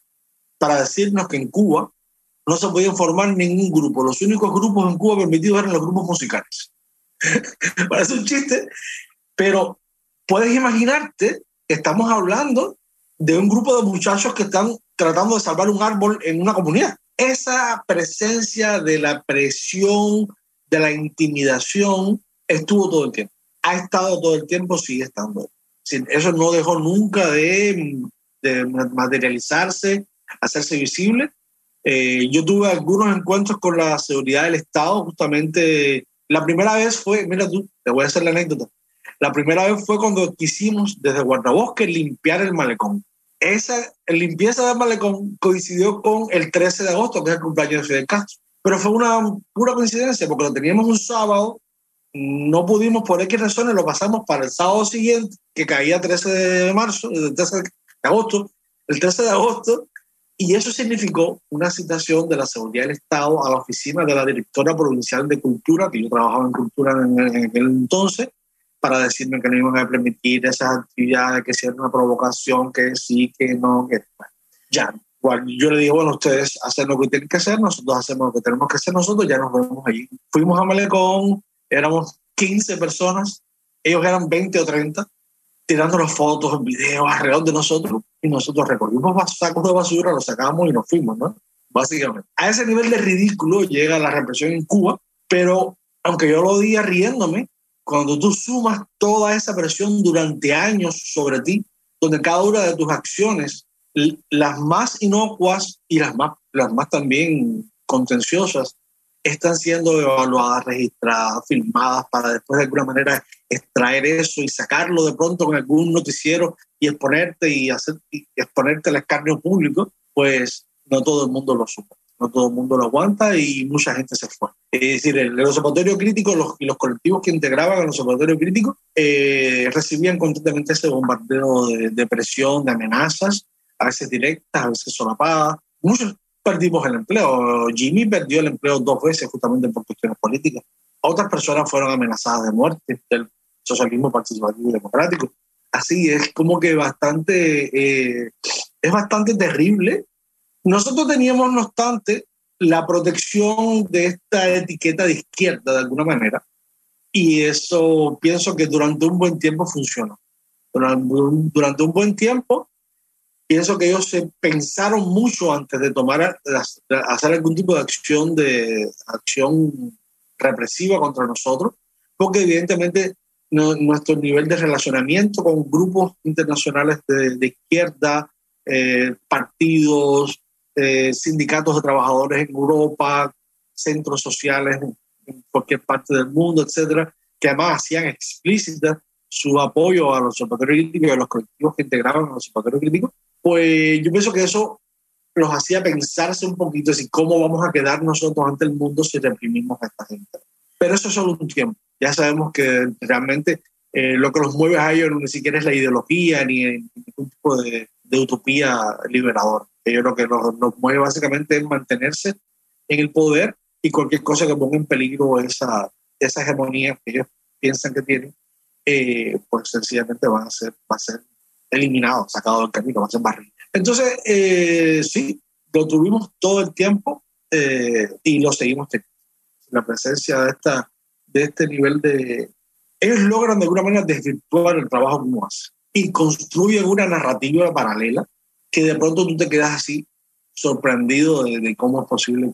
para decirnos que en Cuba no se podía formar ningún grupo. Los únicos grupos en Cuba permitidos eran los grupos musicales. [laughs] parece un chiste, pero puedes imaginarte estamos hablando de un grupo de muchachos que están tratando de salvar un árbol en una comunidad. Esa presencia de la presión, de la intimidación, estuvo todo el tiempo. Ha estado todo el tiempo, sigue estando. Eso no dejó nunca de, materializarse, hacerse visible. Eh, yo tuve algunos encuentros con la seguridad del Estado, justamente. La primera vez fue, mira tú, te voy a hacer la anécdota. La primera vez fue cuando quisimos desde Guardabosque limpiar el malecón. Esa limpieza del malecón coincidió con el 13 de agosto, que es el cumpleaños de Fidel Castro. Pero fue una pura coincidencia, porque lo teníamos un sábado, no pudimos por X razones, lo pasamos para el sábado siguiente, que caía 13 de marzo, el 13 de agosto, el 13 de agosto, y eso significó una citación de la Seguridad del Estado a la oficina de la directora provincial de Cultura, que yo trabajaba en Cultura en, aquel entonces, para decirme que no iban a permitir esas actividades, que si era una provocación, que sí, que no, que ya. Yo le dije, bueno, ustedes hacen lo que tienen que hacer, nosotros hacemos lo que tenemos que hacer, nosotros ya nos vemos allí. Fuimos a Malecón, éramos 15 personas, ellos eran 20 o 30, tirando las fotos, videos alrededor de nosotros y nosotros recorrimos sacos de basura, los sacamos y nos fuimos, ¿no? Básicamente. A ese nivel de ridículo llega la represión en Cuba, pero aunque yo lo diga riéndome, cuando tú sumas toda esa presión durante años sobre ti, donde cada una de tus acciones, las más inocuas y las más, las más también contenciosas, están siendo evaluadas, registradas, filmadas para después de alguna manera extraer eso y sacarlo de pronto en algún noticiero y exponerte y, hacer, y exponerte al escarnio público, pues no todo el mundo lo supo, no todo el mundo lo aguanta y mucha gente se fue. Es decir, el, observatorio crítico los, y los colectivos que integraban el observatorio crítico eh, recibían constantemente ese bombardeo de, de presión, de amenazas, a veces directas, a veces solapadas. Muchos perdimos el empleo. Jimmy perdió el empleo dos veces justamente por cuestiones políticas. Otras personas fueron amenazadas de muerte del socialismo participativo y democrático. Así es como que bastante, eh, es bastante terrible. Nosotros teníamos, no obstante, la protección de esta etiqueta de izquierda de alguna manera. Y eso pienso que durante un buen tiempo funcionó. Durante un, durante un buen tiempo pienso que ellos se pensaron mucho antes de tomar hacer algún tipo de acción de acción represiva contra nosotros, porque evidentemente nuestro nivel de relacionamiento con grupos internacionales de, izquierda, eh, partidos, eh, sindicatos de trabajadores en Europa, centros sociales en cualquier parte del mundo, etcétera, que además hacían explícita su apoyo a los observatorios críticos y a los colectivos que integraban a los observatorios críticos, pues yo pienso que eso los hacía pensarse un poquito si cómo vamos a quedar nosotros ante el mundo si reprimimos a esta gente. Pero eso es solo un tiempo. Ya sabemos que realmente eh, lo que los mueve a ellos ni siquiera es la ideología ni ningún tipo de, utopía liberadora. Ellos lo que los, mueve básicamente es mantenerse en el poder y cualquier cosa que ponga en peligro esa, esa hegemonía que ellos piensan que tienen, eh, pues sencillamente van a ser, va a ser eliminado, sacado del camino, va a ser barrido. Entonces, eh, sí, lo tuvimos todo el tiempo eh, y lo seguimos teniendo. La presencia de, esta, de este nivel de... Ellos logran de alguna manera desvirtuar el trabajo que uno hace y construyen una narrativa paralela que de pronto tú te quedas así sorprendido de, cómo es posible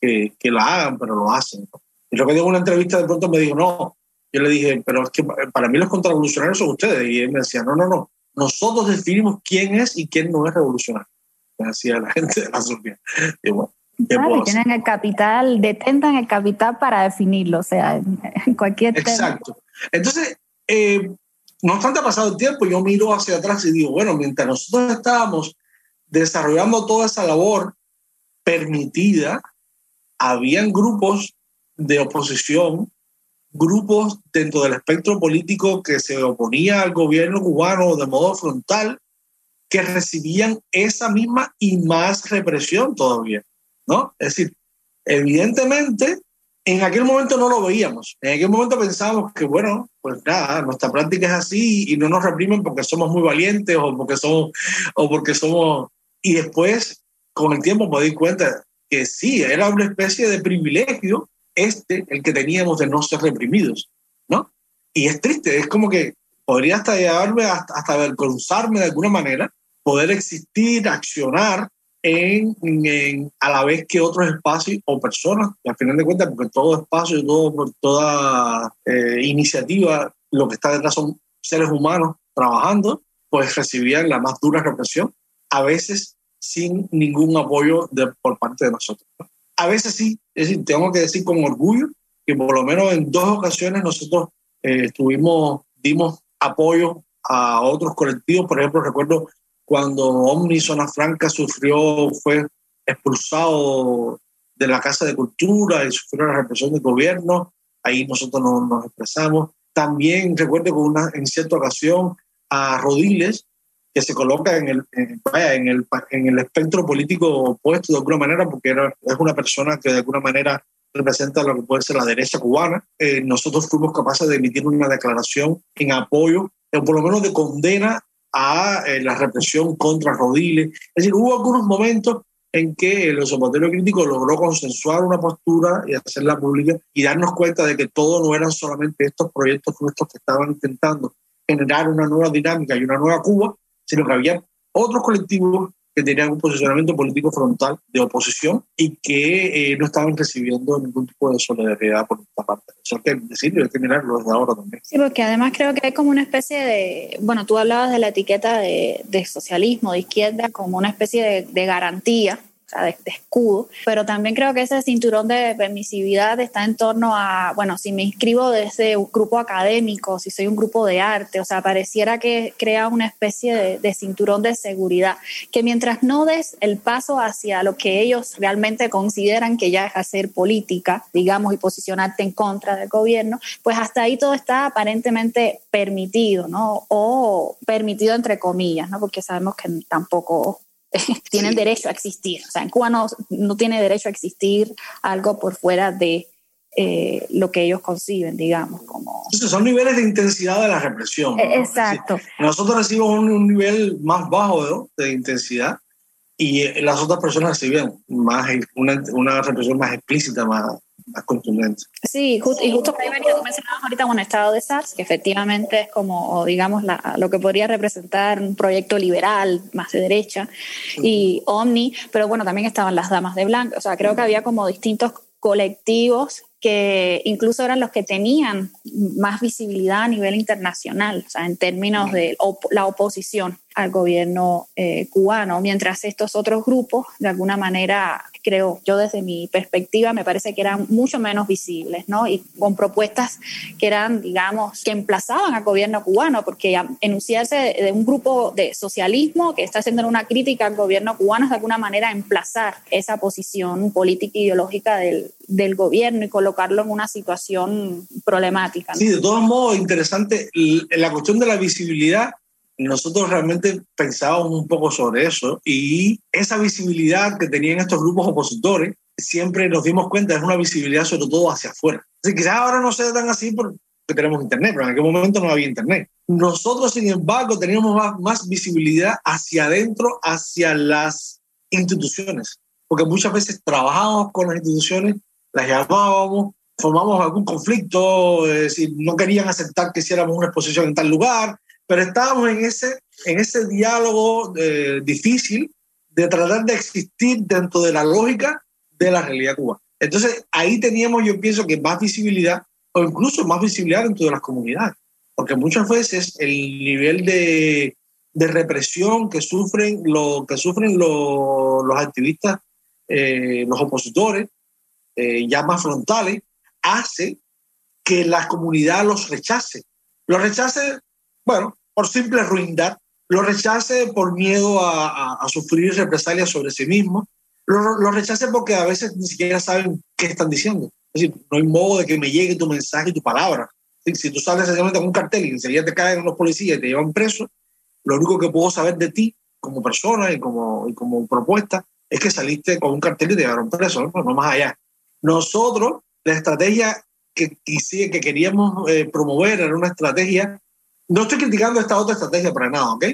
que, que, la hagan, pero lo hacen. Y lo que digo en una entrevista de pronto me dijo, no, yo le dije, pero es que para mí los contrarrevolucionarios son ustedes. Y él me decía, no, no, no, nosotros definimos quién es y quién no es revolucionario. Decía la gente de la Sofía. Y bueno, tienen el capital, detentan el capital para definirlo, o sea, en cualquier Exacto. Entonces, eh, no obstante ha pasado el tiempo, yo miro hacia atrás y digo, bueno, mientras nosotros estábamos desarrollando toda esa labor permitida, habían grupos de oposición grupos dentro del espectro político que se oponía al gobierno cubano de modo frontal que recibían esa misma y más represión todavía, ¿no? Es decir, evidentemente en aquel momento no lo veíamos. En aquel momento pensábamos que, bueno, pues nada, nuestra práctica es así y no nos reprimen porque somos muy valientes o porque somos, o porque somos... Y después, con el tiempo, me di cuenta que sí, era una especie de privilegio este, el que teníamos de no ser reprimidos. ¿no? Y es triste, es como que podría hasta llevarme hasta, hasta avergonzarme de alguna manera poder existir, accionar en, a la vez que otros espacios o personas, y al final de cuentas, porque todo espacio y todo, toda eh, iniciativa, lo que está detrás son seres humanos trabajando, pues recibían la más dura represión, a veces sin ningún apoyo por parte de nosotros. A veces sí, es decir, tengo que decir con orgullo que por lo menos en dos ocasiones nosotros eh, estuvimos, dimos apoyo a otros colectivos. Por ejemplo, recuerdo cuando Omni Zona Franca sufrió, fue expulsado de la Casa de Cultura y sufrió la represión del gobierno, ahí nosotros nos, nos expresamos. También recuerdo con una, en cierta ocasión a Rodiles, que se coloca en el, en, en, el, en el espectro político opuesto de alguna manera, porque era, es una persona que de alguna manera representa lo que puede ser la derecha cubana. Eh, nosotros fuimos capaces de emitir una declaración en apoyo, o por lo menos de condena a eh, la represión contra Rodiles. Es decir, hubo algunos momentos en que el observatorio crítico logró consensuar una postura y hacerla pública y darnos cuenta de que todo no eran solamente estos proyectos nuestros que estaban intentando generar una nueva dinámica y una nueva Cuba, sino que había otros colectivos que tenían un posicionamiento político frontal de oposición y que eh, no estaban recibiendo ningún tipo de solidaridad por esta parte. Eso que decirlo, hay que mirarlo desde ahora también. Sí, porque además creo que hay como una especie de, bueno, tú hablabas de la etiqueta de, de socialismo, de izquierda, como una especie de, de garantía o sea, de, de, escudo, pero también creo que ese cinturón de permisividad está en torno a, bueno, si me inscribo desde un grupo académico, si soy un grupo de arte, o sea, pareciera que crea una especie de, de cinturón de seguridad, que mientras no des el paso hacia lo que ellos realmente consideran que ya es hacer política, digamos, y posicionarte en contra del gobierno, pues hasta ahí todo está aparentemente permitido, ¿no? O permitido entre comillas, ¿no? Porque sabemos que tampoco [laughs] tienen sí. derecho a existir. O sea, en Cuba no, no tiene derecho a existir algo por fuera de eh, lo que ellos conciben, digamos, como... Entonces, son niveles de intensidad de la represión. ¿no? Exacto. Decir, nosotros recibimos un, un, nivel más bajo ¿no? de intensidad y las otras personas reciben más, una, una represión más explícita, más, más contundente. Sí, just, y justo ahí venía, tú mencionabas ahorita un estado de SARS, que efectivamente es como, digamos, la, lo que podría representar un proyecto liberal, más de derecha, uh -huh. y Omni, pero bueno, también estaban las damas de blanco, o sea, creo que había como distintos colectivos que incluso eran los que tenían más visibilidad a nivel internacional, o sea, en términos de op la oposición al gobierno eh, cubano, mientras estos otros grupos, de alguna manera, creo yo desde mi perspectiva, me parece que eran mucho menos visibles, ¿no? Y con propuestas que eran, digamos, que emplazaban al gobierno cubano, porque enunciarse de, un grupo de socialismo que está haciendo una crítica al gobierno cubano es de alguna manera emplazar esa posición política e ideológica del, del gobierno y colocarlo en una situación problemática. Sí, de todos modos, interesante, la cuestión de la visibilidad nosotros realmente pensábamos un poco sobre eso y esa visibilidad que tenían estos grupos opositores, siempre nos dimos cuenta, es una visibilidad sobre todo hacia afuera. Así, quizás ahora no sea tan así porque tenemos internet, pero en aquel momento no había internet. Nosotros, sin embargo, teníamos más, más visibilidad hacia adentro, hacia las instituciones, porque muchas veces trabajábamos con las instituciones, las llamábamos, formamos algún conflicto, es decir, no querían aceptar que hiciéramos una exposición en tal lugar, pero estábamos en ese, en ese diálogo eh, difícil de tratar de existir dentro de la lógica de la realidad cubana. Entonces, ahí teníamos, yo pienso que más visibilidad, o incluso más visibilidad dentro de las comunidades, porque muchas veces el nivel de, de represión que sufren, lo, que sufren lo, los activistas, eh, los opositores, eh, ya más frontales, hace que la comunidad los rechace. Los rechace bueno, por simple ruindad, lo rechace por miedo a, a, a sufrir represalias sobre sí mismo, lo, lo, rechace porque a veces ni siquiera saben qué están diciendo. Es decir, no hay modo de que me llegue tu mensaje y tu palabra. Si tú sales sencillamente con un cartel y enseguida te caen los policías y te llevan preso, lo único que puedo saber de ti como persona y como, y como propuesta es que saliste con un cartel y te llevaron preso, ¿no? no más allá. Nosotros, la estrategia que, que queríamos eh, promover era una estrategia no estoy criticando esta otra estrategia para nada, ¿ok?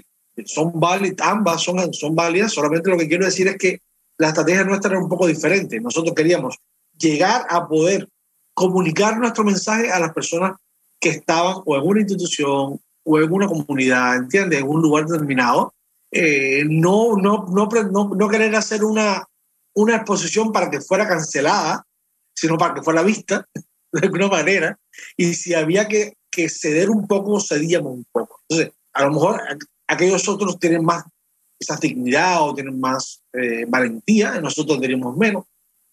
Son válidas, ambas son, son válidas, solamente lo que quiero decir es que la estrategia nuestra era un poco diferente. Nosotros queríamos llegar a poder comunicar nuestro mensaje a las personas que estaban o en una institución o en una comunidad, ¿entiendes? En un lugar determinado. Eh, no, no, no, no, no querer hacer una, una exposición para que fuera cancelada, sino para que fuera vista de alguna manera. Y si había que, que ceder un poco, cedíamos un poco. Entonces, a lo mejor aquellos otros tienen más esa dignidad o tienen más eh, valentía, nosotros tenemos menos,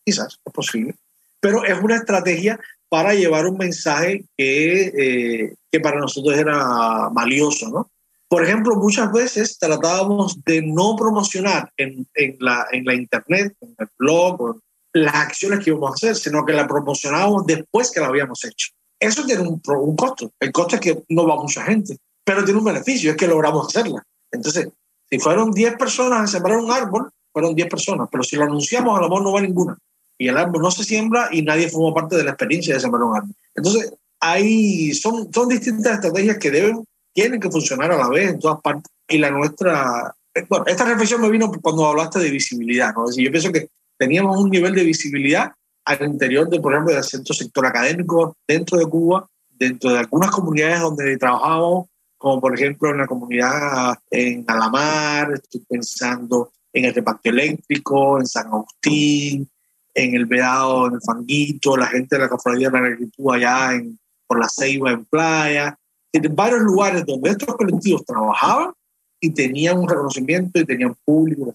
quizás, es posible. Pero es una estrategia para llevar un mensaje que, eh, que para nosotros era valioso, ¿no? Por ejemplo, muchas veces tratábamos de no promocionar en, en, la, en la internet, en el blog, las acciones que íbamos a hacer, sino que la promocionábamos después que la habíamos hecho. Eso tiene un, un costo. El costo es que no va mucha gente, pero tiene un beneficio, es que logramos hacerla. Entonces, si fueron 10 personas a sembrar un árbol, fueron 10 personas, pero si lo anunciamos, a lo mejor no va ninguna. Y el árbol no se siembra y nadie forma parte de la experiencia de sembrar un árbol. Entonces, hay, son, son distintas estrategias que deben tienen que funcionar a la vez en todas partes. Y la nuestra, eh, bueno, esta reflexión me vino cuando hablaste de visibilidad, ¿no? Es yo pienso que teníamos un nivel de visibilidad al interior, de, por ejemplo, del cierto sector académico dentro de Cuba, dentro de algunas comunidades donde trabajábamos, como por ejemplo en la comunidad en Alamar, estoy pensando en el reparto eléctrico, en San Agustín, en el Vedado, en el Fanguito, la gente de la cofradía de la agricultura allá en, por la Ceiba en Playa, en varios lugares donde estos colectivos trabajaban y tenían un reconocimiento y tenían público.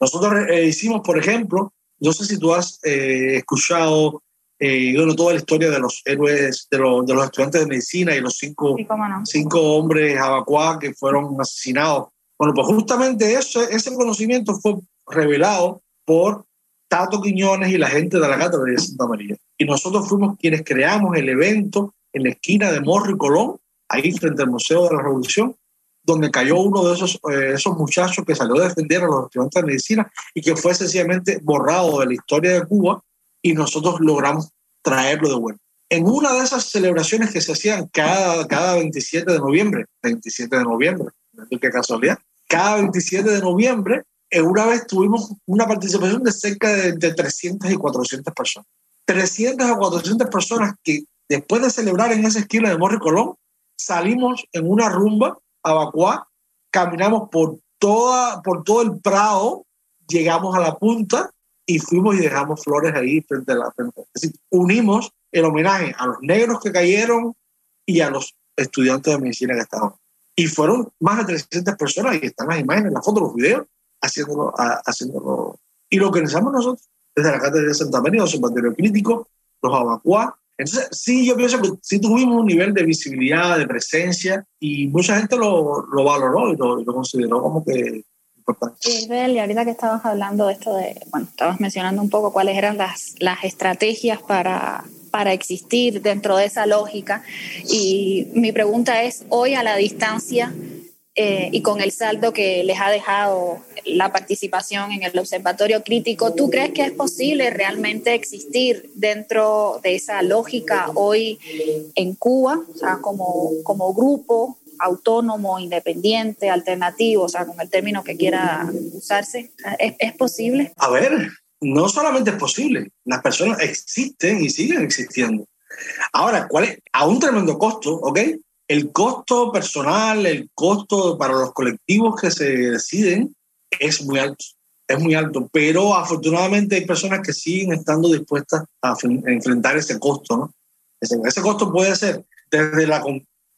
Nosotros eh, hicimos, por ejemplo, no sé si tú has eh, escuchado eh, toda la historia de los héroes, de, de, los estudiantes de medicina y los cinco, cinco hombres abacuá que fueron asesinados. Bueno, pues justamente eso, ese conocimiento fue revelado por Tato Quiñones y la gente de la Cátedra de Santa María. Y nosotros fuimos quienes creamos el evento en la esquina de Morro y Colón, ahí frente al Museo de la Revolución, donde cayó uno de esos, eh, esos muchachos que salió a defender a los estudiantes de medicina y que fue sencillamente borrado de la historia de Cuba y nosotros logramos traerlo de vuelta. En una de esas celebraciones que se hacían cada, cada 27 de noviembre, 27 de noviembre, qué casualidad, cada 27 de noviembre, en una vez tuvimos una participación de cerca de, de 300 y 400 personas. 300 a 400 personas que después de celebrar en esa esquina de Morri Colón, salimos en una rumba a Bacuá, caminamos por, toda, por todo el Prado, llegamos a la punta y fuimos y dejamos flores ahí frente a la frente. Es decir, unimos el homenaje a los negros que cayeron y a los estudiantes de medicina que estaban. Y fueron más de 300 personas y están las imágenes, las fotos, los videos, haciéndolo. haciéndolo. Y lo organizamos nosotros, desde la Cátedra de Santa María, los observatorios críticos, los abacuá, entonces, sí, yo pienso que sí tuvimos un nivel de visibilidad, de presencia, y mucha gente lo, lo valoró y lo, lo, consideró como que importante. Israel, y ahorita que estabas hablando de esto de, bueno, estabas mencionando un poco cuáles eran las, las estrategias para, para existir dentro de esa lógica, y mi pregunta es, hoy a la distancia, eh, y con el saldo que les ha dejado la participación en el observatorio crítico, ¿tú crees que es posible realmente existir dentro de esa lógica hoy en Cuba, o sea, como, como grupo autónomo, independiente, alternativo, o sea, con el término que quiera usarse? ¿Es, es posible? A ver, no solamente es posible, las personas existen y siguen existiendo. Ahora, ¿cuál es? A un tremendo costo, ¿ok? El costo personal, el costo para los colectivos que se deciden es muy alto, es muy alto, pero afortunadamente hay personas que siguen estando dispuestas a, enfrentar ese costo. Ese, costo puede ser desde la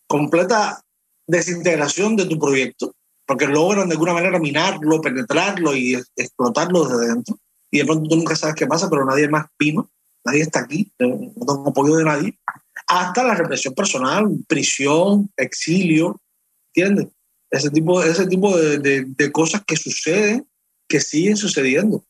completa desintegración de tu proyecto, porque logran de alguna manera minarlo, penetrarlo y explotarlo desde dentro. Y de pronto tú nunca sabes qué pasa, pero nadie más vino, nadie está aquí, no tengo apoyo de nadie hasta la represión personal, prisión, exilio, ¿entiendes? Ese tipo, ese tipo de, de, cosas que suceden, que siguen sucediendo.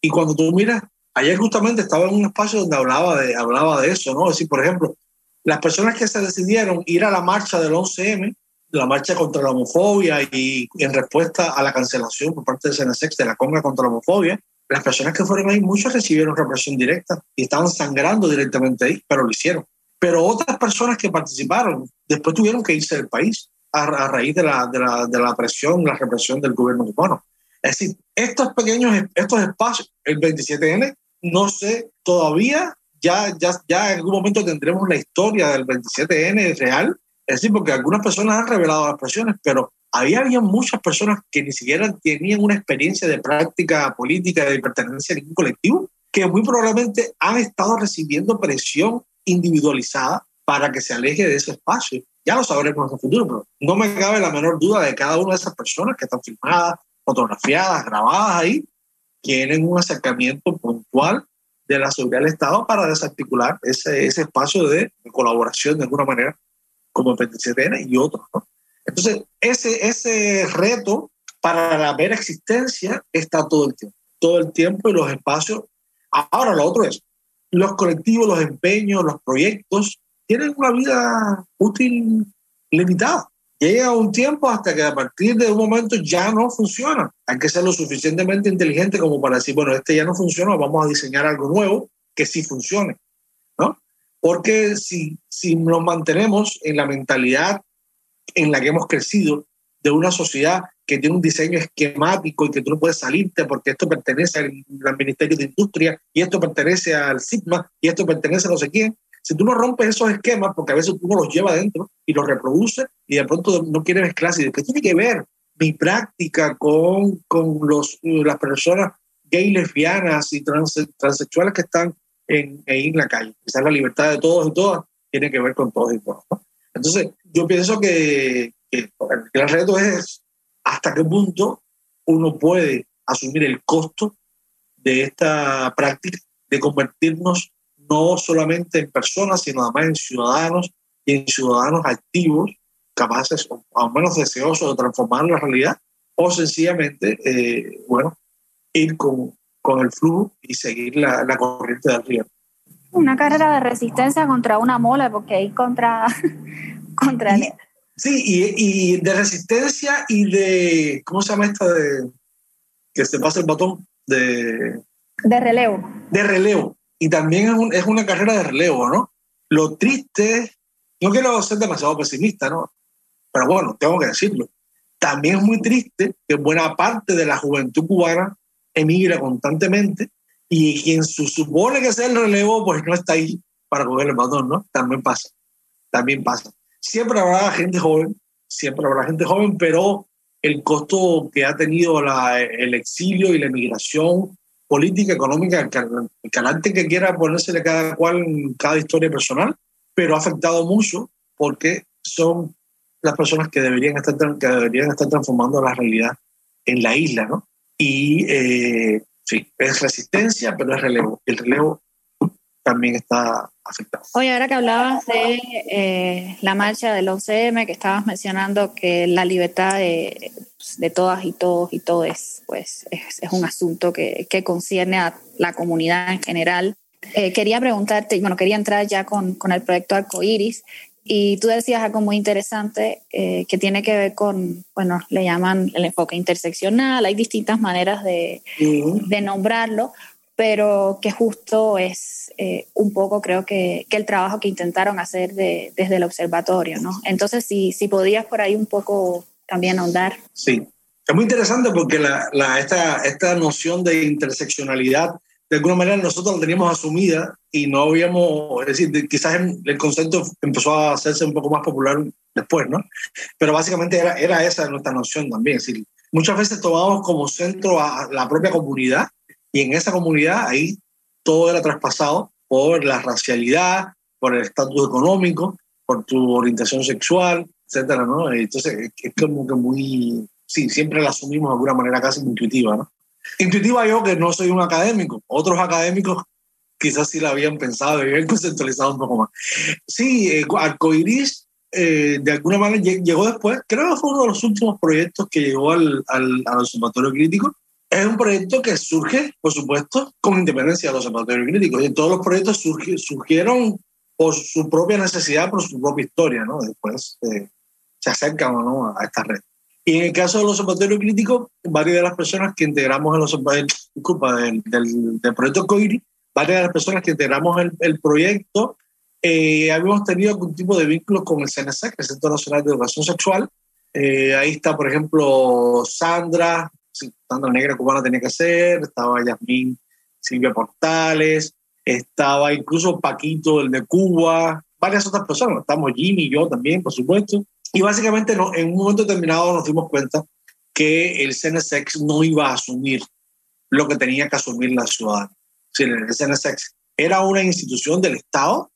Y cuando tú miras, ayer justamente estaba en un espacio donde hablaba de, hablaba de eso, ¿no? Es decir, por ejemplo, las personas que se decidieron ir a la marcha del 11M, la marcha contra la homofobia y en respuesta a la cancelación por parte de CNSEX de la conga contra la homofobia, las personas que fueron ahí, muchos recibieron represión directa y estaban sangrando directamente ahí, pero lo hicieron. Pero otras personas que participaron después tuvieron que irse del país a, raíz de la, de, la, de la, presión, la represión del gobierno cubano. Es decir, estos pequeños estos espacios, el 27N, no sé todavía ya, ya, ya en algún momento tendremos la historia del 27N real. Es decir, porque algunas personas han revelado las presiones, pero había, había muchas personas que ni siquiera tenían una experiencia de práctica política, de pertenencia a ningún colectivo, que muy probablemente han estado recibiendo presión individualizada para que se aleje de ese espacio. Ya lo sabremos en el futuro, pero no me cabe la menor duda de cada una de esas personas que están filmadas, fotografiadas, grabadas ahí, tienen un acercamiento puntual de la seguridad del Estado para desarticular ese, ese espacio de, colaboración de alguna manera como el y otros. Entonces, ese, ese reto para la mera existencia está todo el tiempo, todo el tiempo y los espacios. Ahora, lo otro es, los colectivos, los empeños, los proyectos tienen una vida útil limitada. Llega un tiempo hasta que a partir de un momento ya no funciona. Hay que ser lo suficientemente inteligente como para decir, bueno, este ya no funciona, vamos a diseñar algo nuevo que sí funcione. ¿no? Porque si, si nos mantenemos en la mentalidad en la que hemos crecido, de una sociedad que tiene un diseño esquemático y que tú no puedes salirte porque esto pertenece al, Ministerio de Industria y esto pertenece al SIGMA y esto pertenece a no sé quién. Si tú no rompes esos esquemas, porque a veces tú los llevas adentro y los reproduces y de pronto no quieres mezclarse, ¿qué tiene que ver mi práctica con, con los, las personas gay, lesbianas y transexuales que están en, en la calle? Quizás la libertad de todos y todas tiene que ver con todos y todas. Entonces, yo pienso que, el reto es hasta qué punto uno puede asumir el costo de esta práctica de convertirnos no solamente en personas, sino además en ciudadanos y en ciudadanos activos, capaces o al menos deseosos de transformar la realidad, o sencillamente, eh, bueno, ir con, con, el flujo y seguir la, la corriente del río. Una carrera de resistencia contra una mola, porque ahí contra, [laughs] contra Sí, y, y, de resistencia y de, ¿cómo se llama esta de que se pasa el botón? De, de relevo. De relevo. Y también es, es una carrera de relevo, ¿no? Lo triste, no quiero ser demasiado pesimista, ¿no? Pero bueno, tengo que decirlo. También es muy triste que buena parte de la juventud cubana emigra constantemente y quien se supone que sea el relevo, pues no está ahí para coger el botón, ¿no? También pasa. También pasa siempre habrá gente joven, siempre habrá gente joven, pero el costo que ha tenido la, el exilio y la emigración política, económica, el calante que quiera ponérsele cada cual en cada historia personal, pero ha afectado mucho porque son las personas que deberían estar, que deberían estar transformando la realidad en la isla, ¿no? Y eh, sí, es resistencia, pero es relevo. El relevo también está afectado. Oye, ahora que hablabas de eh, la marcha del 11M, que estabas mencionando que la libertad de, de todas y todos y todes pues, es, es un asunto que, que, concierne a la comunidad en general. Eh, quería preguntarte, bueno, quería entrar ya con, con el proyecto Arcoiris y tú decías algo muy interesante eh, que tiene que ver con, bueno, le llaman el enfoque interseccional, hay distintas maneras de, de nombrarlo, pero que justo es eh, un poco, creo que, que, el trabajo que intentaron hacer de, desde el observatorio, ¿no? Entonces, si, si podías por ahí un poco también ahondar. Sí, es muy interesante porque la, la, esta, esta noción de interseccionalidad, de alguna manera nosotros la teníamos asumida y no habíamos, es decir, quizás el concepto empezó a hacerse un poco más popular después, ¿no? Pero básicamente era, era esa nuestra noción también, es decir, muchas veces tomamos como centro a la propia comunidad y en esa comunidad ahí todo era traspasado por la racialidad, por el estatus económico, por tu orientación sexual, etcétera, ¿no? Entonces es como que muy, sí, siempre la asumimos de alguna manera casi intuitiva, ¿no? Intuitiva yo que no soy un académico, otros académicos quizás sí la habían pensado habían [laughs] conceptualizado un poco más. Sí, eh, Arcoiris eh, de alguna manera llegó después, creo que fue uno de los últimos proyectos que llegó al, al, al observatorio crítico es un proyecto que surge, por supuesto, con independencia de los observatorios críticos. Y todos los proyectos surgieron por su propia necesidad, por su propia historia, ¿no? Después eh, se acercan o no a esta red. Y en el caso de los observatorios críticos, varias de las personas que integramos el, disculpa, del, del, del, proyecto COIRI, varias de las personas que integramos el, el proyecto, eh, habíamos tenido algún tipo de vínculo con el es el Centro Nacional de Educación Sexual. Eh, ahí está, por ejemplo, Sandra, la Negra Cubana tenía que ser, estaba Yasmín Silvia Portales, estaba incluso Paquito, el de Cuba, varias otras personas, estamos Jimmy y yo también, por supuesto. Y básicamente no, en un momento determinado nos dimos cuenta que el CNSX no iba a asumir lo que tenía que asumir la ciudad. el CNSX era una institución del Estado,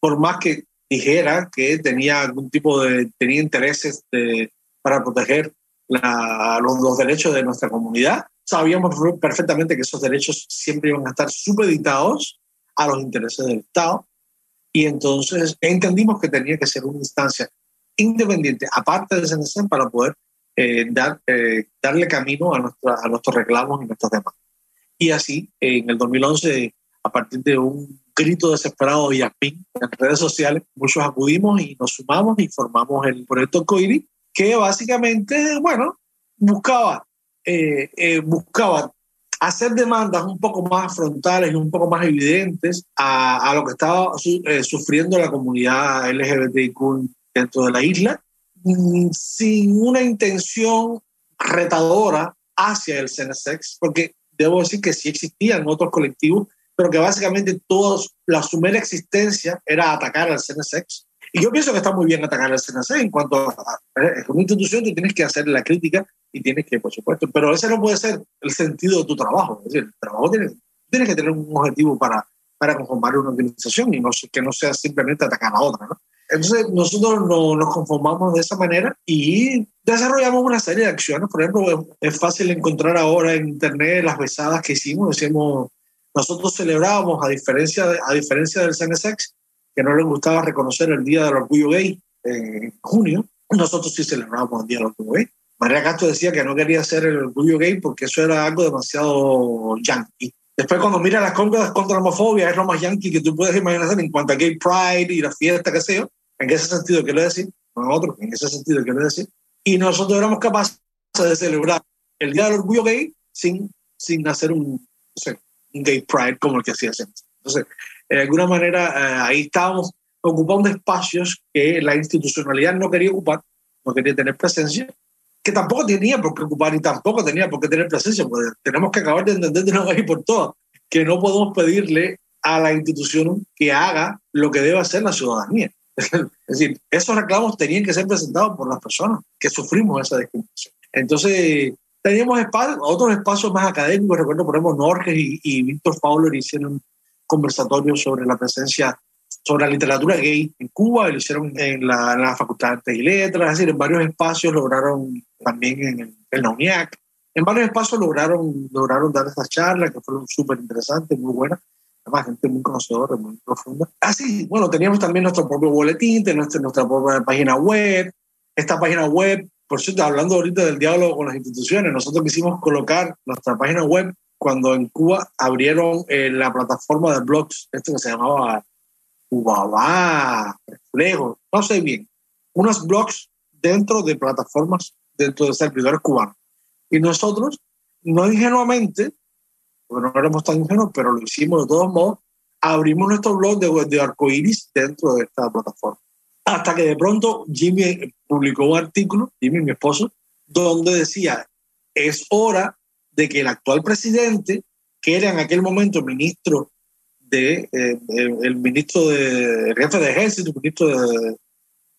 por más que dijera que tenía algún tipo de, tenía intereses de, para proteger los, derechos de nuestra comunidad, sabíamos perfectamente que esos derechos siempre iban a estar supeditados a los intereses del Estado y entonces entendimos que tenía que ser una instancia independiente, aparte del CNC, para poder eh, dar, eh, darle camino a, nuestra, a nuestros reclamos y nuestros temas. Y así, en el 2011, a partir de un grito desesperado de Yasmin en redes sociales, muchos acudimos y nos sumamos y formamos el proyecto COIRI, que básicamente, bueno, buscaba, eh, buscaba hacer demandas un poco más frontales y un poco más evidentes a, lo que estaba sufriendo la comunidad LGBTIQ dentro de la isla, mm, sin una intención retadora hacia el CNSX, porque debo decir que sí existían otros colectivos, pero que básicamente todos, la su mera existencia era atacar al CNSX. Y yo pienso que está muy bien atacar al CNSX en cuanto a, una institución tú tienes que hacer la crítica y tienes que, por supuesto, pero ese no puede ser el sentido de tu trabajo. Es decir, el trabajo tiene, tienes que tener un objetivo para, para conformar una organización y no, que no sea simplemente atacar a otra. ¿no? Entonces nosotros no, nos conformamos de esa manera y desarrollamos una serie de acciones. Por ejemplo, es fácil encontrar ahora en internet las besadas que hicimos. Decimos, nosotros celebrábamos, a diferencia, de, a diferencia del CNSX, que no les gustaba reconocer el Día del Orgullo Gay en junio, nosotros sí celebrábamos el Día del Orgullo Gay. María Castro decía que no quería hacer el orgullo gay porque eso era algo demasiado yankee. Después, cuando mira las compras contra la homofobia, es lo más yankee que tú puedes imaginar en cuanto a gay pride y la fiesta, que sea. En ese sentido quiero decir, no otro, en ese sentido quiero decir. Y nosotros éramos capaces de celebrar el Día del Orgullo Gay sin, sin hacer un, un gay pride como el que hacía. Entonces, de alguna manera, eh, ahí estábamos ocupando espacios que la institucionalidad no quería ocupar, no quería tener presencia, que tampoco tenía por qué ocupar y tampoco tenía por qué tener presencia, porque tenemos que acabar de entender de una vez y por todas que no podemos pedirle a la institución que haga lo que debe hacer la ciudadanía. [laughs] Es decir, esos reclamos tenían que ser presentados por las personas que sufrimos esa discriminación. Entonces, teníamos otros espacios más académicos. Recuerdo, por ejemplo, Norges y, Víctor Fowler hicieron conversatorios sobre la presencia, sobre la literatura gay en Cuba, lo hicieron en la, Facultad de Artes y Letras, es decir, en varios espacios lograron, también en el, la UNIAC, en varios espacios lograron, lograron dar estas charlas que fueron súper interesantes, muy buenas además gente muy conocedora, muy profunda. Así, ah, bueno, teníamos también nuestro propio boletín, nuestra, nuestra propia página web. Esta página web, por cierto, hablando ahorita del diálogo con las instituciones, nosotros quisimos colocar nuestra página web cuando en Cuba abrieron eh, la plataforma de blogs, esto que se llamaba Cubabá, Reflejo, no sé bien, unos blogs dentro de plataformas, dentro de servidores cubanos. Y nosotros, no ingenuamente, porque no éramos tan ingenuos, pero lo hicimos de todos modos, abrimos nuestro blog de, de arcoiris dentro de esta plataforma. Hasta que de pronto Jimmy publicó un artículo, Jimmy, mi esposo, donde decía, es hora de que el actual presidente, que era en aquel momento ministro de, eh, el, ministro de, jefe de ejército, el ministro de,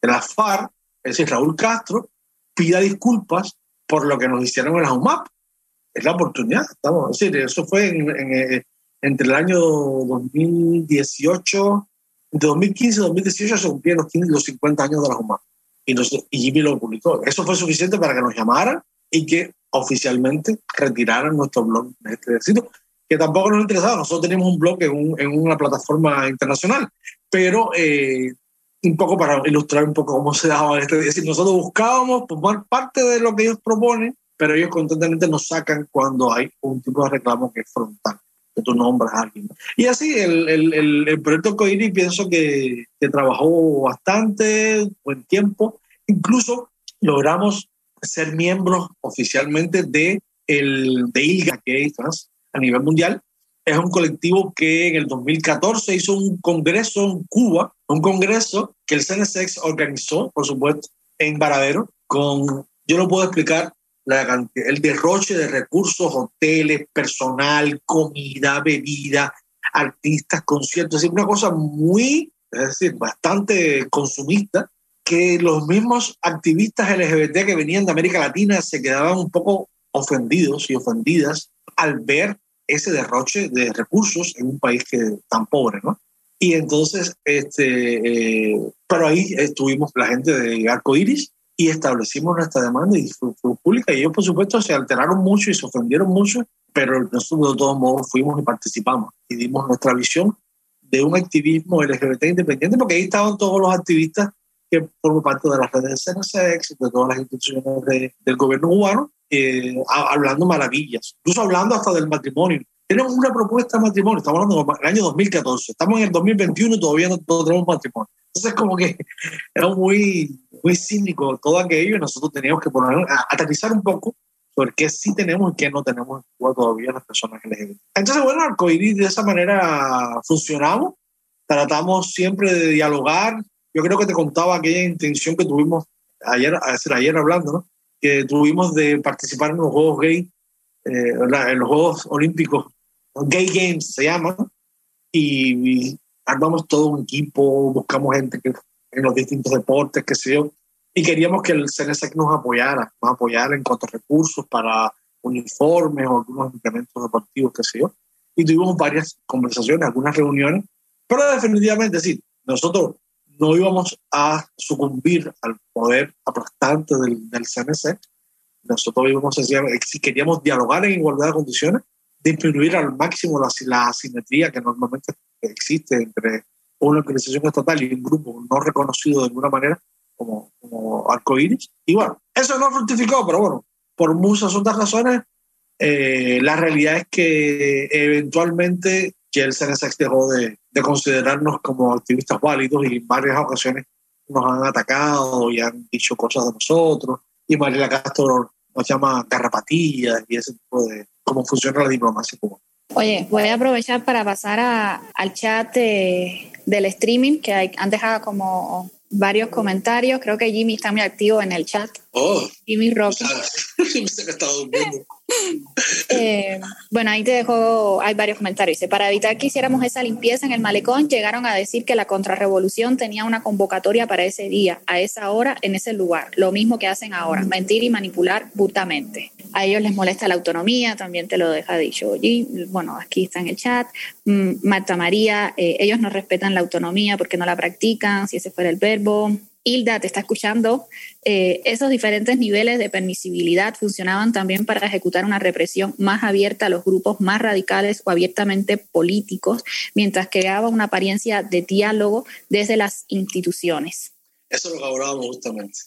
de la FARC, es decir, Raúl Castro, pida disculpas por lo que nos hicieron en la UMAP es la oportunidad. Estamos, es decir, eso fue eh, entre el año 2018, entre 2015 y 2018 se cumplieron los, los 50 años de la UMA. Y, y Jimmy lo publicó. Eso fue suficiente para que nos llamaran y que oficialmente retiraran nuestro blog de este ejército, que tampoco nos interesaba. Nosotros teníamos un blog en, en una plataforma internacional, pero eh, un poco para ilustrar un poco cómo se daba este. Es decir, nosotros buscábamos formar parte de lo que ellos proponen pero ellos constantemente nos sacan cuando hay un tipo de reclamo que es frontal, que tú nombras a alguien. Y así, el, el, el, proyecto COIRI pienso que, que trabajó bastante, buen tiempo, incluso logramos ser miembros oficialmente de, el, de ILGA, que es a nivel mundial. Es un colectivo que en el 2014 hizo un congreso en Cuba, un congreso que el CNSX organizó, por supuesto, en Varadero, con, yo no puedo explicar el derroche de recursos, hoteles, personal, comida, bebida, artistas, conciertos, es una cosa muy, es decir, bastante consumista, que los mismos activistas LGBT que venían de América Latina se quedaban un poco ofendidos y ofendidas al ver ese derroche de recursos en un país que tan pobre, ¿no? Y entonces, este, eh, pero ahí estuvimos la gente de Arco Iris y establecimos nuestra demanda y fue, pública. Y ellos, por supuesto, se alteraron mucho y se ofendieron mucho, pero nosotros de todos modos fuimos y participamos y dimos nuestra visión de un activismo LGBT independiente, porque ahí estaban todos los activistas que forman parte de las redes de CNSX, de todas las instituciones del gobierno cubano, eh, hablando maravillas, incluso hablando hasta del matrimonio. Tenemos una propuesta de matrimonio, estamos hablando del año 2014, estamos en el 2021 y todavía no, tenemos matrimonio. Entonces, como que [laughs] era muy, muy cínico todo aquello y nosotros teníamos que poner, aterrizar un poco sobre qué sí tenemos y qué no tenemos todavía las personas LGBT. Entonces, bueno, Arcoiris de esa manera funcionamos, tratamos siempre de dialogar. Yo creo que te contaba aquella intención que tuvimos ayer, ayer hablando, ¿no? que tuvimos de participar en los Juegos Gay, eh, en los Juegos Olímpicos, Gay Games se llaman, y, armamos todo un equipo, buscamos gente que, en los distintos deportes, qué sé yo, y queríamos que el CNSEC nos apoyara, nos apoyara en cuanto a recursos para uniformes o algunos implementos deportivos, qué sé yo. Y tuvimos varias conversaciones, algunas reuniones, pero definitivamente sí, nosotros no íbamos a sucumbir al poder aplastante del, del CNC. Nosotros íbamos a si queríamos dialogar en igualdad de condiciones, disminuir al máximo la, la asimetría que normalmente existe entre una organización estatal y un grupo no reconocido de ninguna manera como, como arcoíris. Y bueno, eso no fructificó, pero bueno, por muchas otras razones, eh, la realidad es que eventualmente que el CNSX dejó de, de, considerarnos como activistas válidos y en varias ocasiones nos han atacado y han dicho cosas de nosotros. Y Mariela Castro nos llama garrapatillas y ese tipo de cómo funciona la diplomacia cubana. Oye, voy a aprovechar para pasar a, al chat del streaming que hay, han dejado como varios comentarios. Creo que Jimmy está muy activo en el chat. Oh, Jimmy Rocky. [laughs] eh, bueno, ahí te dejo, hay varios comentarios. Dice, para evitar que hiciéramos esa limpieza en el malecón, llegaron a decir que la contrarrevolución tenía una convocatoria para ese día, a esa hora, en ese lugar. Lo mismo que hacen ahora, mentir y manipular brutamente. A ellos les molesta la autonomía, también te lo deja dicho allí. Bueno, aquí está en el chat. Mm, Marta María, eh, ellos no respetan la autonomía porque no la practican, si ese fuera el verbo. Hilda te está escuchando, eh, esos diferentes niveles de permisibilidad funcionaban también para ejecutar una represión más abierta a los grupos más radicales o abiertamente políticos, mientras creaba una apariencia de diálogo desde las instituciones. Eso es lo que hablábamos justamente.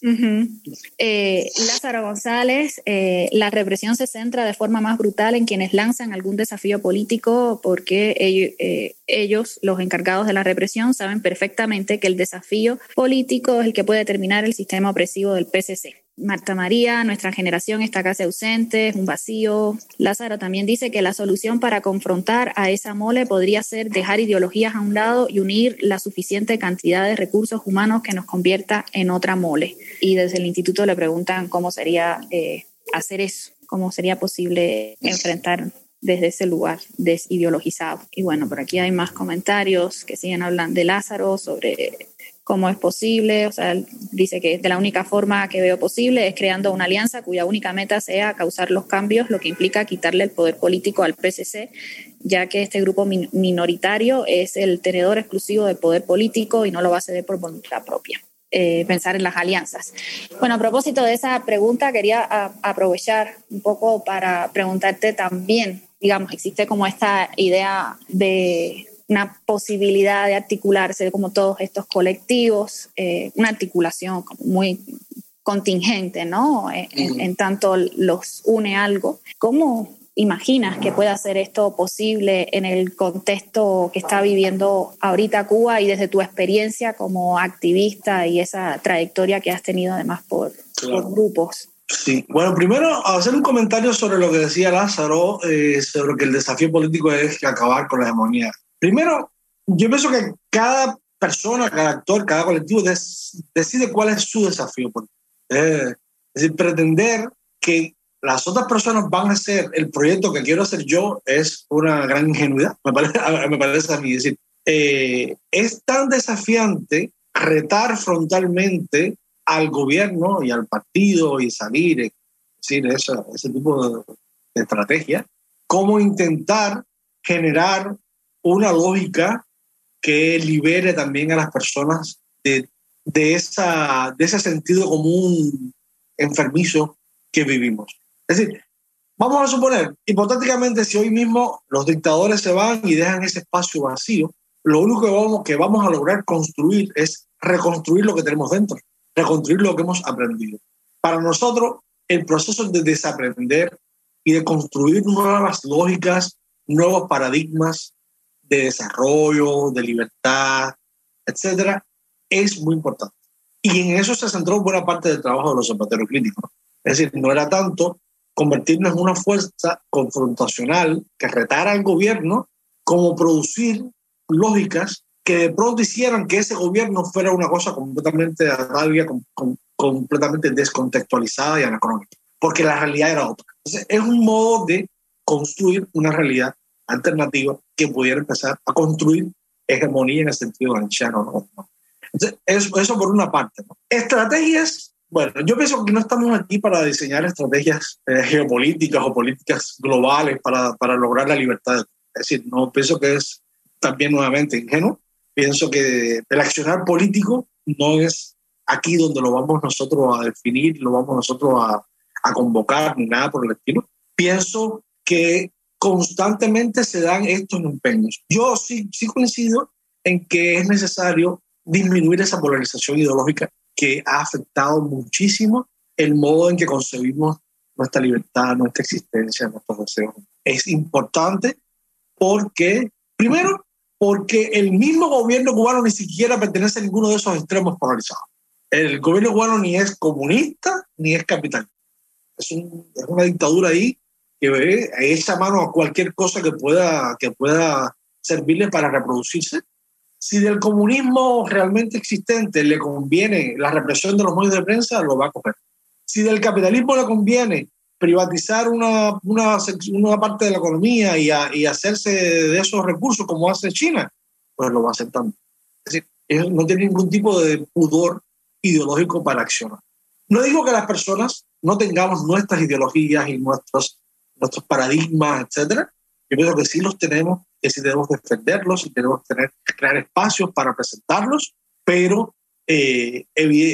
Eh, Lázaro González, eh, la represión se centra de forma más brutal en quienes lanzan algún desafío político porque ellos, eh, ellos, los encargados de la represión, saben perfectamente que el desafío político es el que puede terminar el sistema opresivo del PCC. Marta María, nuestra generación está casi ausente, es un vacío. Lázaro también dice que la solución para confrontar a esa mole podría ser dejar ideologías a un lado y unir la suficiente cantidad de recursos humanos que nos convierta en otra mole. Y desde el instituto le preguntan cómo sería eh, hacer eso, cómo sería posible enfrentar desde ese lugar desideologizado. Y bueno, por aquí hay más comentarios que siguen hablando de Lázaro sobre cómo es posible, o sea, dice que de la única forma que veo posible es creando una alianza cuya única meta sea causar los cambios, lo que implica quitarle el poder político al PSC, ya que este grupo minoritario es el tenedor exclusivo del poder político y no lo va a ceder por voluntad propia. Eh, pensar en las alianzas. Bueno, a propósito de esa pregunta, quería aprovechar un poco para preguntarte también, digamos, existe como esta idea de una posibilidad de articularse como todos estos colectivos, eh, una articulación muy contingente, ¿no? Eh, en, tanto los une algo. ¿Cómo imaginas que pueda ser esto posible en el contexto que está viviendo ahorita Cuba y desde tu experiencia como activista y esa trayectoria que has tenido además por, grupos? Sí, bueno, primero hacer un comentario sobre lo que decía Lázaro, eh, sobre que el desafío político es acabar con la hegemonía Primero, yo pienso que cada persona, cada actor, cada colectivo decide cuál es su desafío. Eh, es decir, pretender que las otras personas van a hacer el proyecto que quiero hacer yo es una gran ingenuidad, me parece, [laughs] me parece a mí. decir, eh, es tan desafiante retar frontalmente al gobierno y al partido y salir, es decir, ese tipo de, de estrategia, como intentar generar una lógica que libere también a las personas de, de, esa, de ese sentido común enfermizo que vivimos. Es decir, vamos a suponer, hipotéticamente, si hoy mismo los dictadores se van y dejan ese espacio vacío, lo único que vamos, que vamos a lograr construir es reconstruir lo que tenemos dentro, reconstruir lo que hemos aprendido. Para nosotros, el proceso de desaprender y de construir nuevas lógicas, nuevos paradigmas de desarrollo, de libertad, etcétera, es muy importante. Y en eso se centró buena parte del trabajo de los zapateros críticos. Es decir, no era tanto convertirnos en una fuerza confrontacional que retara al gobierno como producir lógicas que de pronto hicieran que ese gobierno fuera una cosa completamente completamente descontextualizada y anacrónica, porque la realidad era otra. Es un modo de construir una realidad alternativa que pudiera empezar a construir hegemonía en el sentido anciano. ¿no? Entonces, eso, eso por una parte. Estrategias bueno, yo pienso que no estamos aquí para diseñar estrategias eh, geopolíticas o políticas globales para, para, lograr la libertad. Es decir, no pienso que es también nuevamente ingenuo. Pienso que el accionar político no es aquí donde lo vamos nosotros a definir, lo vamos nosotros a, a convocar, ni nada por el estilo. Pienso que constantemente se dan estos empeños. Yo sí, sí coincido en que es necesario disminuir esa polarización ideológica que ha afectado muchísimo el modo en que concebimos nuestra libertad, nuestra existencia, nuestros deseos. Es importante porque, primero, porque el mismo gobierno cubano ni siquiera pertenece a ninguno de esos extremos polarizados. El gobierno cubano ni es comunista ni es capitalista. Es, es una dictadura ahí que ve, echa mano a cualquier cosa que pueda, que pueda servirle para reproducirse si del comunismo realmente existente le conviene la represión de los medios de prensa, lo va a coger. Si del capitalismo le conviene privatizar una, una, una parte de la economía y, y, hacerse de esos recursos como hace China, pues lo va a hacer también. Es decir, no tiene ningún tipo de pudor ideológico para accionar. No digo que las personas no tengamos nuestras ideologías y nuestros, nuestros paradigmas, etcétera. Yo creo que sí los tenemos que sí debemos defenderlos y tenemos que tener, crear espacios para presentarlos, pero eh,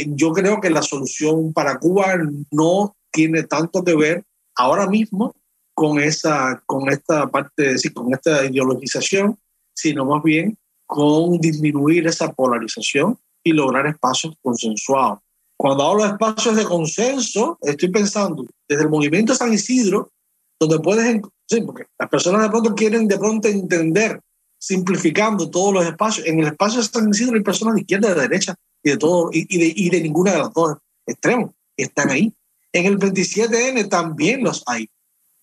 yo creo que la solución para Cuba no tiene tanto que ver ahora mismo con, esa, con esta parte, sí, con esta ideologización, sino más bien con disminuir esa polarización y lograr espacios consensuados. Cuando hablo de espacios de consenso, estoy pensando desde el movimiento San Isidro, donde puedes, sí, porque las personas de pronto quieren de pronto entender, simplificando todos los espacios. En el espacio de San Isidro hay personas de izquierda, de derecha y de todo, y, de, y de ninguna de las dos extremos. Están ahí. En el 27N también los hay.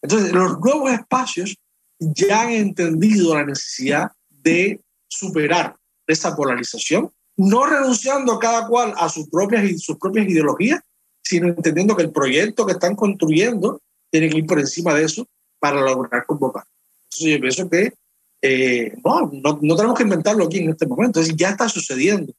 Entonces, los nuevos espacios ya han entendido la necesidad de superar esa polarización, no renunciando cada cual a sus propias, sus propias ideologías, sino entendiendo que el proyecto que están construyendo tienen que ir por encima de eso para lograr convocar. Entonces yo pienso que eh, no, no, tenemos que inventarlo aquí en este momento, es ya está sucediendo,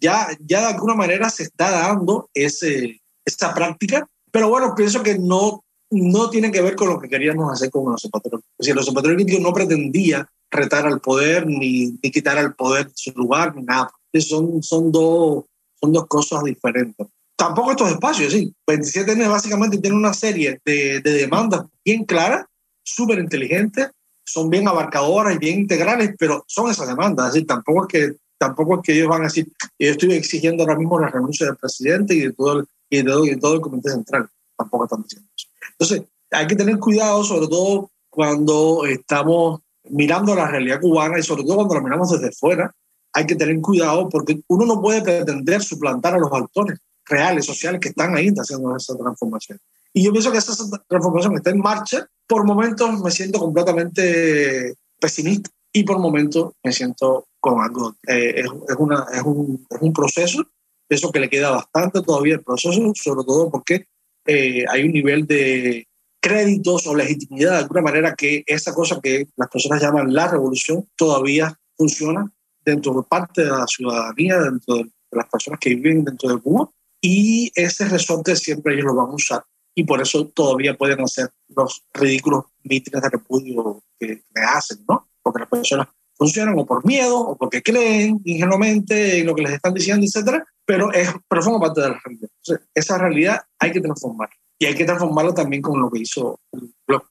ya, ya de alguna manera se está dando ese, esa práctica, pero bueno, pienso que no, no tiene que ver con lo que queríamos hacer con los zapateros. Es decir, los zapateros no pretendía retar al poder ni, ni quitar al poder su lugar, ni nada. Son, son, dos, son dos cosas diferentes tampoco estos espacios, sí. 27N básicamente tiene una serie de, de demandas bien claras, súper inteligentes, son bien abarcadoras y bien integrales, pero son esas demandas. Es tampoco es que, tampoco es que ellos van a decir, yo estoy exigiendo ahora mismo la renuncia del presidente y de todo el, y de todo, y de todo el comité central. Tampoco están diciendo eso. Entonces, hay que tener cuidado, sobre todo cuando estamos mirando la realidad cubana y sobre todo cuando la miramos desde fuera, hay que tener cuidado porque uno no puede pretender suplantar a los actores reales, sociales, que están ahí haciendo esa transformación. Y yo pienso que esa transformación está en marcha. Por momentos me siento completamente pesimista y por momentos me siento con algo. Eh, es, es, una, es, un, es, un, proceso, eso que le queda bastante todavía el proceso, sobre todo porque eh, hay un nivel de, créditos o legitimidad de alguna manera que esa cosa que las personas llaman la revolución todavía funciona dentro de parte de la ciudadanía, dentro de las personas que viven dentro de Cuba y ese resorte siempre ellos lo van a usar y por eso todavía pueden hacer los ridículos mítines de repudio que, le hacen, ¿no? Porque las personas funcionan o por miedo o porque creen ingenuamente en lo que les están diciendo, etcétera, pero, es, pero parte de la realidad. esa realidad hay que transformarla y hay que transformarlo también con lo que hizo,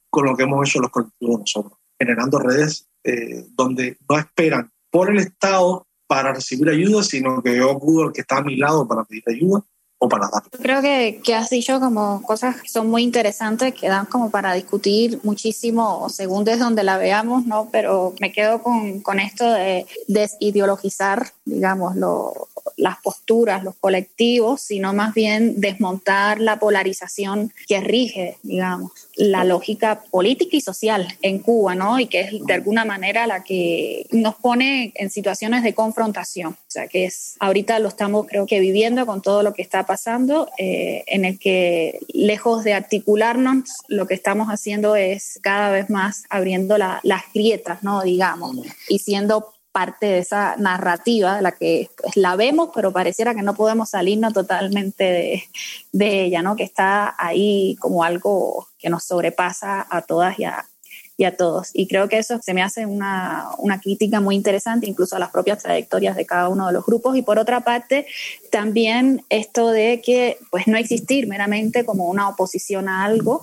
con lo que hemos hecho los colectivos nosotros, generando redes eh, donde no esperan por el Estado para recibir ayuda, sino que yo acudo al que está a mi lado para pedir ayuda o para dar. Creo que, que has dicho como cosas que son muy interesantes, que dan como para discutir muchísimo según desde donde la veamos, ¿no? Pero me quedo con, con esto de desideologizar, digamos, lo, las posturas, los colectivos, sino más bien desmontar la polarización que rige, digamos, la lógica política y social en Cuba, ¿no? Y que es de alguna manera la que nos pone en situaciones de confrontación. O sea, que es, ahorita lo estamos creo que viviendo con todo lo que está pasando, eh, en el que lejos de articularnos, lo que estamos haciendo es cada vez más abriendo las grietas, ¿no? Digamos, y siendo parte de esa narrativa de la que pues, la vemos, pero pareciera que no podemos salirnos totalmente de, ella, ¿no? Que está ahí como algo que nos sobrepasa a todas y a, y a todos. Y creo que eso se me hace una, una, crítica muy interesante, incluso a las propias trayectorias de cada uno de los grupos. Y por otra parte, también esto de que pues no existir meramente como una oposición a algo,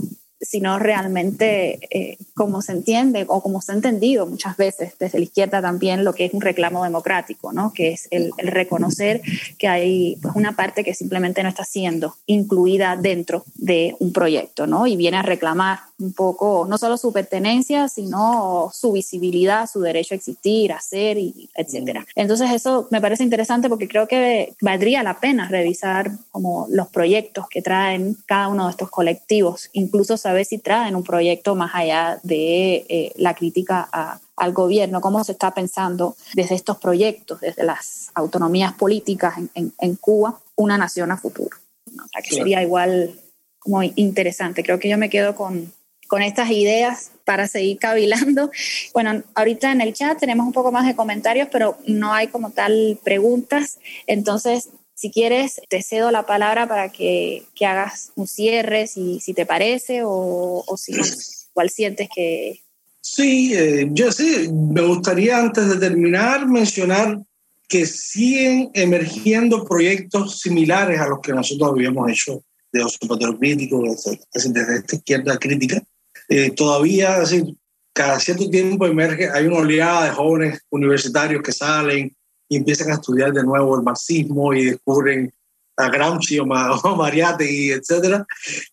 sino realmente eh, como se entiende o como se ha entendido muchas veces desde la izquierda también lo que es un reclamo democrático, ¿no? que es el, reconocer que hay pues, una parte que simplemente no está siendo incluida dentro de un proyecto ¿no? y viene a reclamar un poco no solo su pertenencia, sino su visibilidad, su derecho a existir, a ser, y etcétera. Entonces eso me parece interesante porque creo que valdría la pena revisar como los proyectos que traen cada uno de estos colectivos, incluso saber si traen un proyecto más allá de eh, la crítica al gobierno, cómo se está pensando desde estos proyectos, desde las autonomías políticas en, Cuba, una nación a futuro. O sea, que sería igual como interesante. Creo que yo me quedo con, con estas ideas para seguir cavilando. [laughs] Bueno, ahorita en el chat tenemos un poco más de comentarios, pero no hay como tal preguntas. Entonces, si quieres, te cedo la palabra para que, que hagas un cierre, si, si te parece, o, o si [clears throat] cuál sientes que... Sí, eh, yo sí, me gustaría antes de terminar mencionar que siguen emergiendo proyectos similares a los que nosotros habíamos hecho de observatorio crítico, desde, desde esta izquierda crítica. Eh, todavía, así, cada cierto tiempo emerge, hay una oleada de jóvenes universitarios que salen y empiezan a estudiar de nuevo el marxismo y descubren a Gramsci o, [laughs] Mariátegui, etc.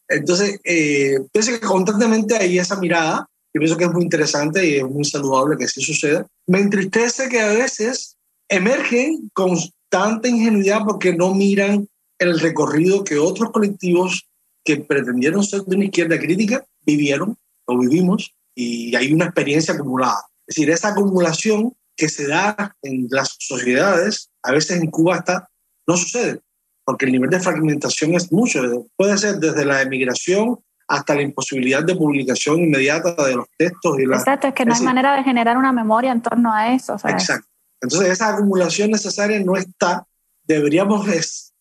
Entonces, eh, pienso que constantemente hay esa mirada, y pienso que es muy interesante y es muy saludable que así suceda. Me entristece que a veces emergen con tanta ingenuidad porque no miran el recorrido que otros colectivos que pretendieron ser de una izquierda crítica vivieron o vivimos y hay una experiencia acumulada. Es decir, esa acumulación que se da en las sociedades, a veces en Cuba está, no sucede, porque el nivel de fragmentación es mucho. Puede ser desde la emigración hasta la imposibilidad de publicación inmediata de los textos. Y la, Exacto, es que no hay manera de generar una memoria en torno a eso. Exacto. Entonces esa acumulación necesaria no está. Deberíamos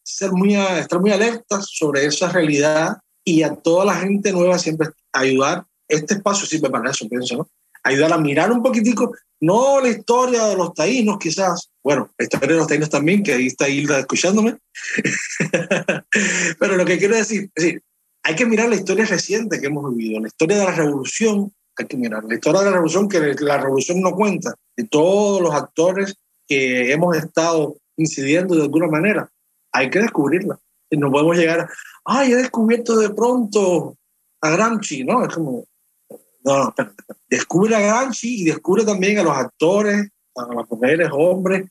ser muy, estar muy alertas sobre esa realidad y a toda la gente nueva siempre ayudar. Este espacio sirve para eso, pienso, ¿no? Ayudar a mirar un poquitico no la historia de los taínos, quizás, bueno, la historia de los taínos también, que ahí está Hilda escuchándome, [laughs] pero lo que quiero decir, es decir, hay que mirar la historia reciente que hemos vivido, la historia de la revolución, hay que mirar, la historia de la revolución que la revolución no cuenta, de todos los actores que hemos estado incidiendo de alguna manera, hay que descubrirla. No podemos llegar, ay, he descubierto de pronto a Gramsci, ¿no? Es como, no, no, Descubre a Gramsci y descubre también a los actores, a las mujeres, hombres,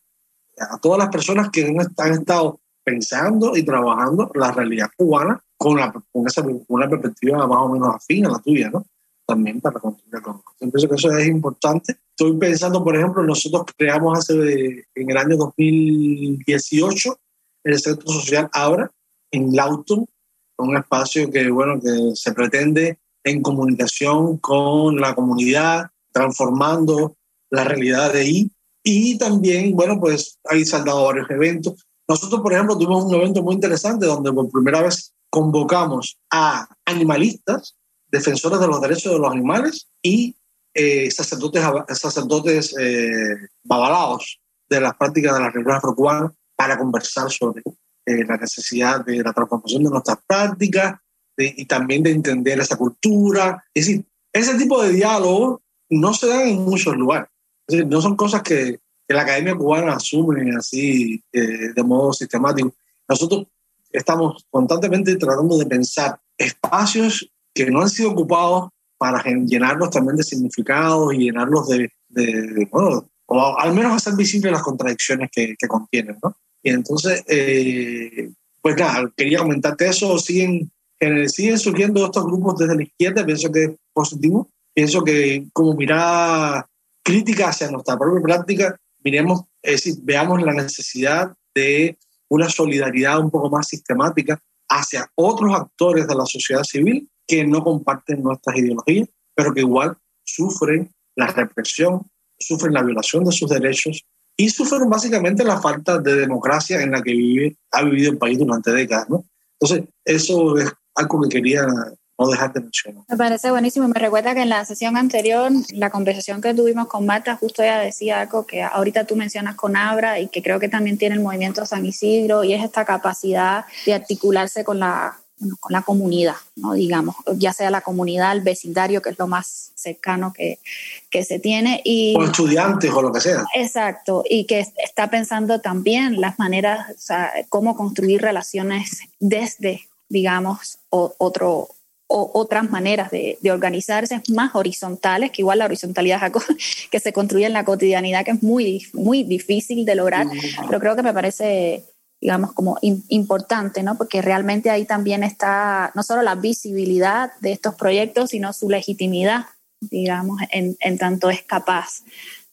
a todas las personas que han estado pensando y trabajando la realidad cubana con, la, con esa, una perspectiva más o menos afín a la tuya, ¿no? También para continuar con Pienso que eso es importante. Estoy pensando, por ejemplo, nosotros creamos hace, en el año 2018 el Centro Social Abra en Lawton, un espacio que, bueno, que se pretende en comunicación con la comunidad, transformando la realidad de ahí. Y también, bueno, pues ahí se han dado varios eventos. Nosotros, por ejemplo, tuvimos un evento muy interesante donde por primera vez convocamos a animalistas, defensores de los derechos de los animales y eh, sacerdotes, sacerdotes eh, babalaos de las prácticas de la religión afrocubana para conversar sobre eh, la necesidad de la transformación de nuestras prácticas y también de entender esa cultura. Es decir, ese tipo de diálogo no se dan en muchos lugares. no son cosas que, que, la academia cubana asume así eh, de modo sistemático. Nosotros estamos constantemente tratando de pensar espacios que no han sido ocupados para llenarlos también de significados y llenarlos de, de, bueno, o al menos hacer visibles las contradicciones que, que contienen, ¿no? Y entonces, eh, pues nada, quería comentarte eso, siguen, siguen surgiendo estos grupos desde la izquierda, pienso que es positivo, pienso que como mirada crítica hacia nuestra propia práctica, miremos, es decir, veamos la necesidad de una solidaridad un poco más sistemática hacia otros actores de la sociedad civil que no comparten nuestras ideologías, pero que igual sufren la represión, sufren la violación de sus derechos y sufren básicamente la falta de democracia en la que vive, ha vivido el país durante décadas. ¿no? Entonces, eso es algo que quería no dejar de mencionar. Me parece buenísimo. Me recuerda que en la sesión anterior, la conversación que tuvimos con Marta, justo ella decía algo que ahorita tú mencionas con Abra y que creo que también tiene el movimiento San Isidro y es esta capacidad de articularse con la con la comunidad, ¿no? digamos, ya sea la comunidad, el vecindario, que es lo más cercano que, que se tiene. Y, o estudiantes o lo que sea. Exacto, y que está pensando también las maneras, o sea, cómo construir relaciones desde, digamos, otro, o, otras maneras de, de, organizarse más horizontales, que igual la horizontalidad [laughs] que se construye en la cotidianidad, que es muy, muy difícil de lograr, pero creo que me parece digamos, como importante, ¿no? Porque realmente ahí también está no solo la visibilidad de estos proyectos, sino su legitimidad, digamos, en, en tanto es capaz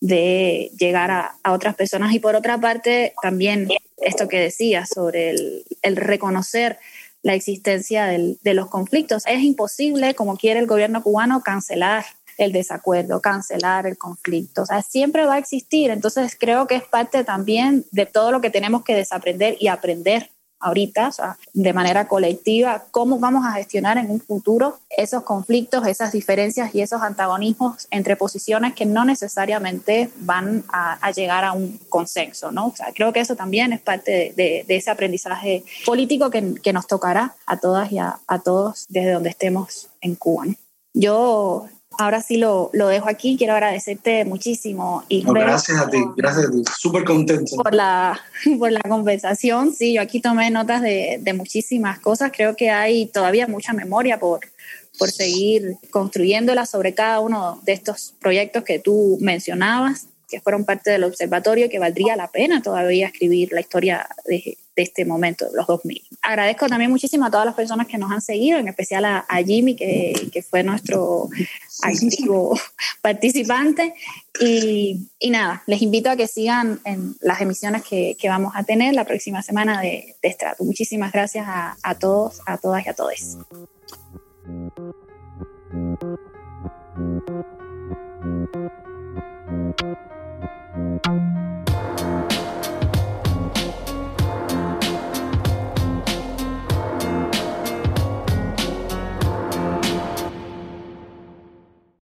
de llegar a, a, otras personas. Y por otra parte, también esto que decía sobre el, el reconocer la existencia del, de los conflictos. Es imposible, como quiere el gobierno cubano, cancelar el desacuerdo, cancelar el conflicto. O sea, siempre va a existir. Entonces creo que es parte también de todo lo que tenemos que desaprender y aprender ahorita, o sea, de manera colectiva, cómo vamos a gestionar en un futuro esos conflictos, esas diferencias y esos antagonismos entre posiciones que no necesariamente van a, llegar a un consenso, ¿no? O sea, creo que eso también es parte de, ese aprendizaje político que, que, nos tocará a todas y a, a todos desde donde estemos en Cuba. Yo ahora sí lo, lo, dejo aquí. Quiero agradecerte muchísimo. Y gracias a ti, gracias a ti. Súper contento. Por la, [laughs] por la conversación. Sí, yo aquí tomé notas de, de, muchísimas cosas. Creo que hay todavía mucha memoria por, por seguir construyéndola sobre cada uno de estos proyectos que tú mencionabas que fueron parte del observatorio, que valdría la pena todavía escribir la historia de, este momento, de los 2000. Agradezco también muchísimo a todas las personas que nos han seguido, en especial a, Jimmy, que, que, fue nuestro activo [laughs] participante. Y, y, nada, les invito a que sigan en las emisiones que, que vamos a tener la próxima semana de, de Estrato. Muchísimas gracias a, a todos, a todas y a todos.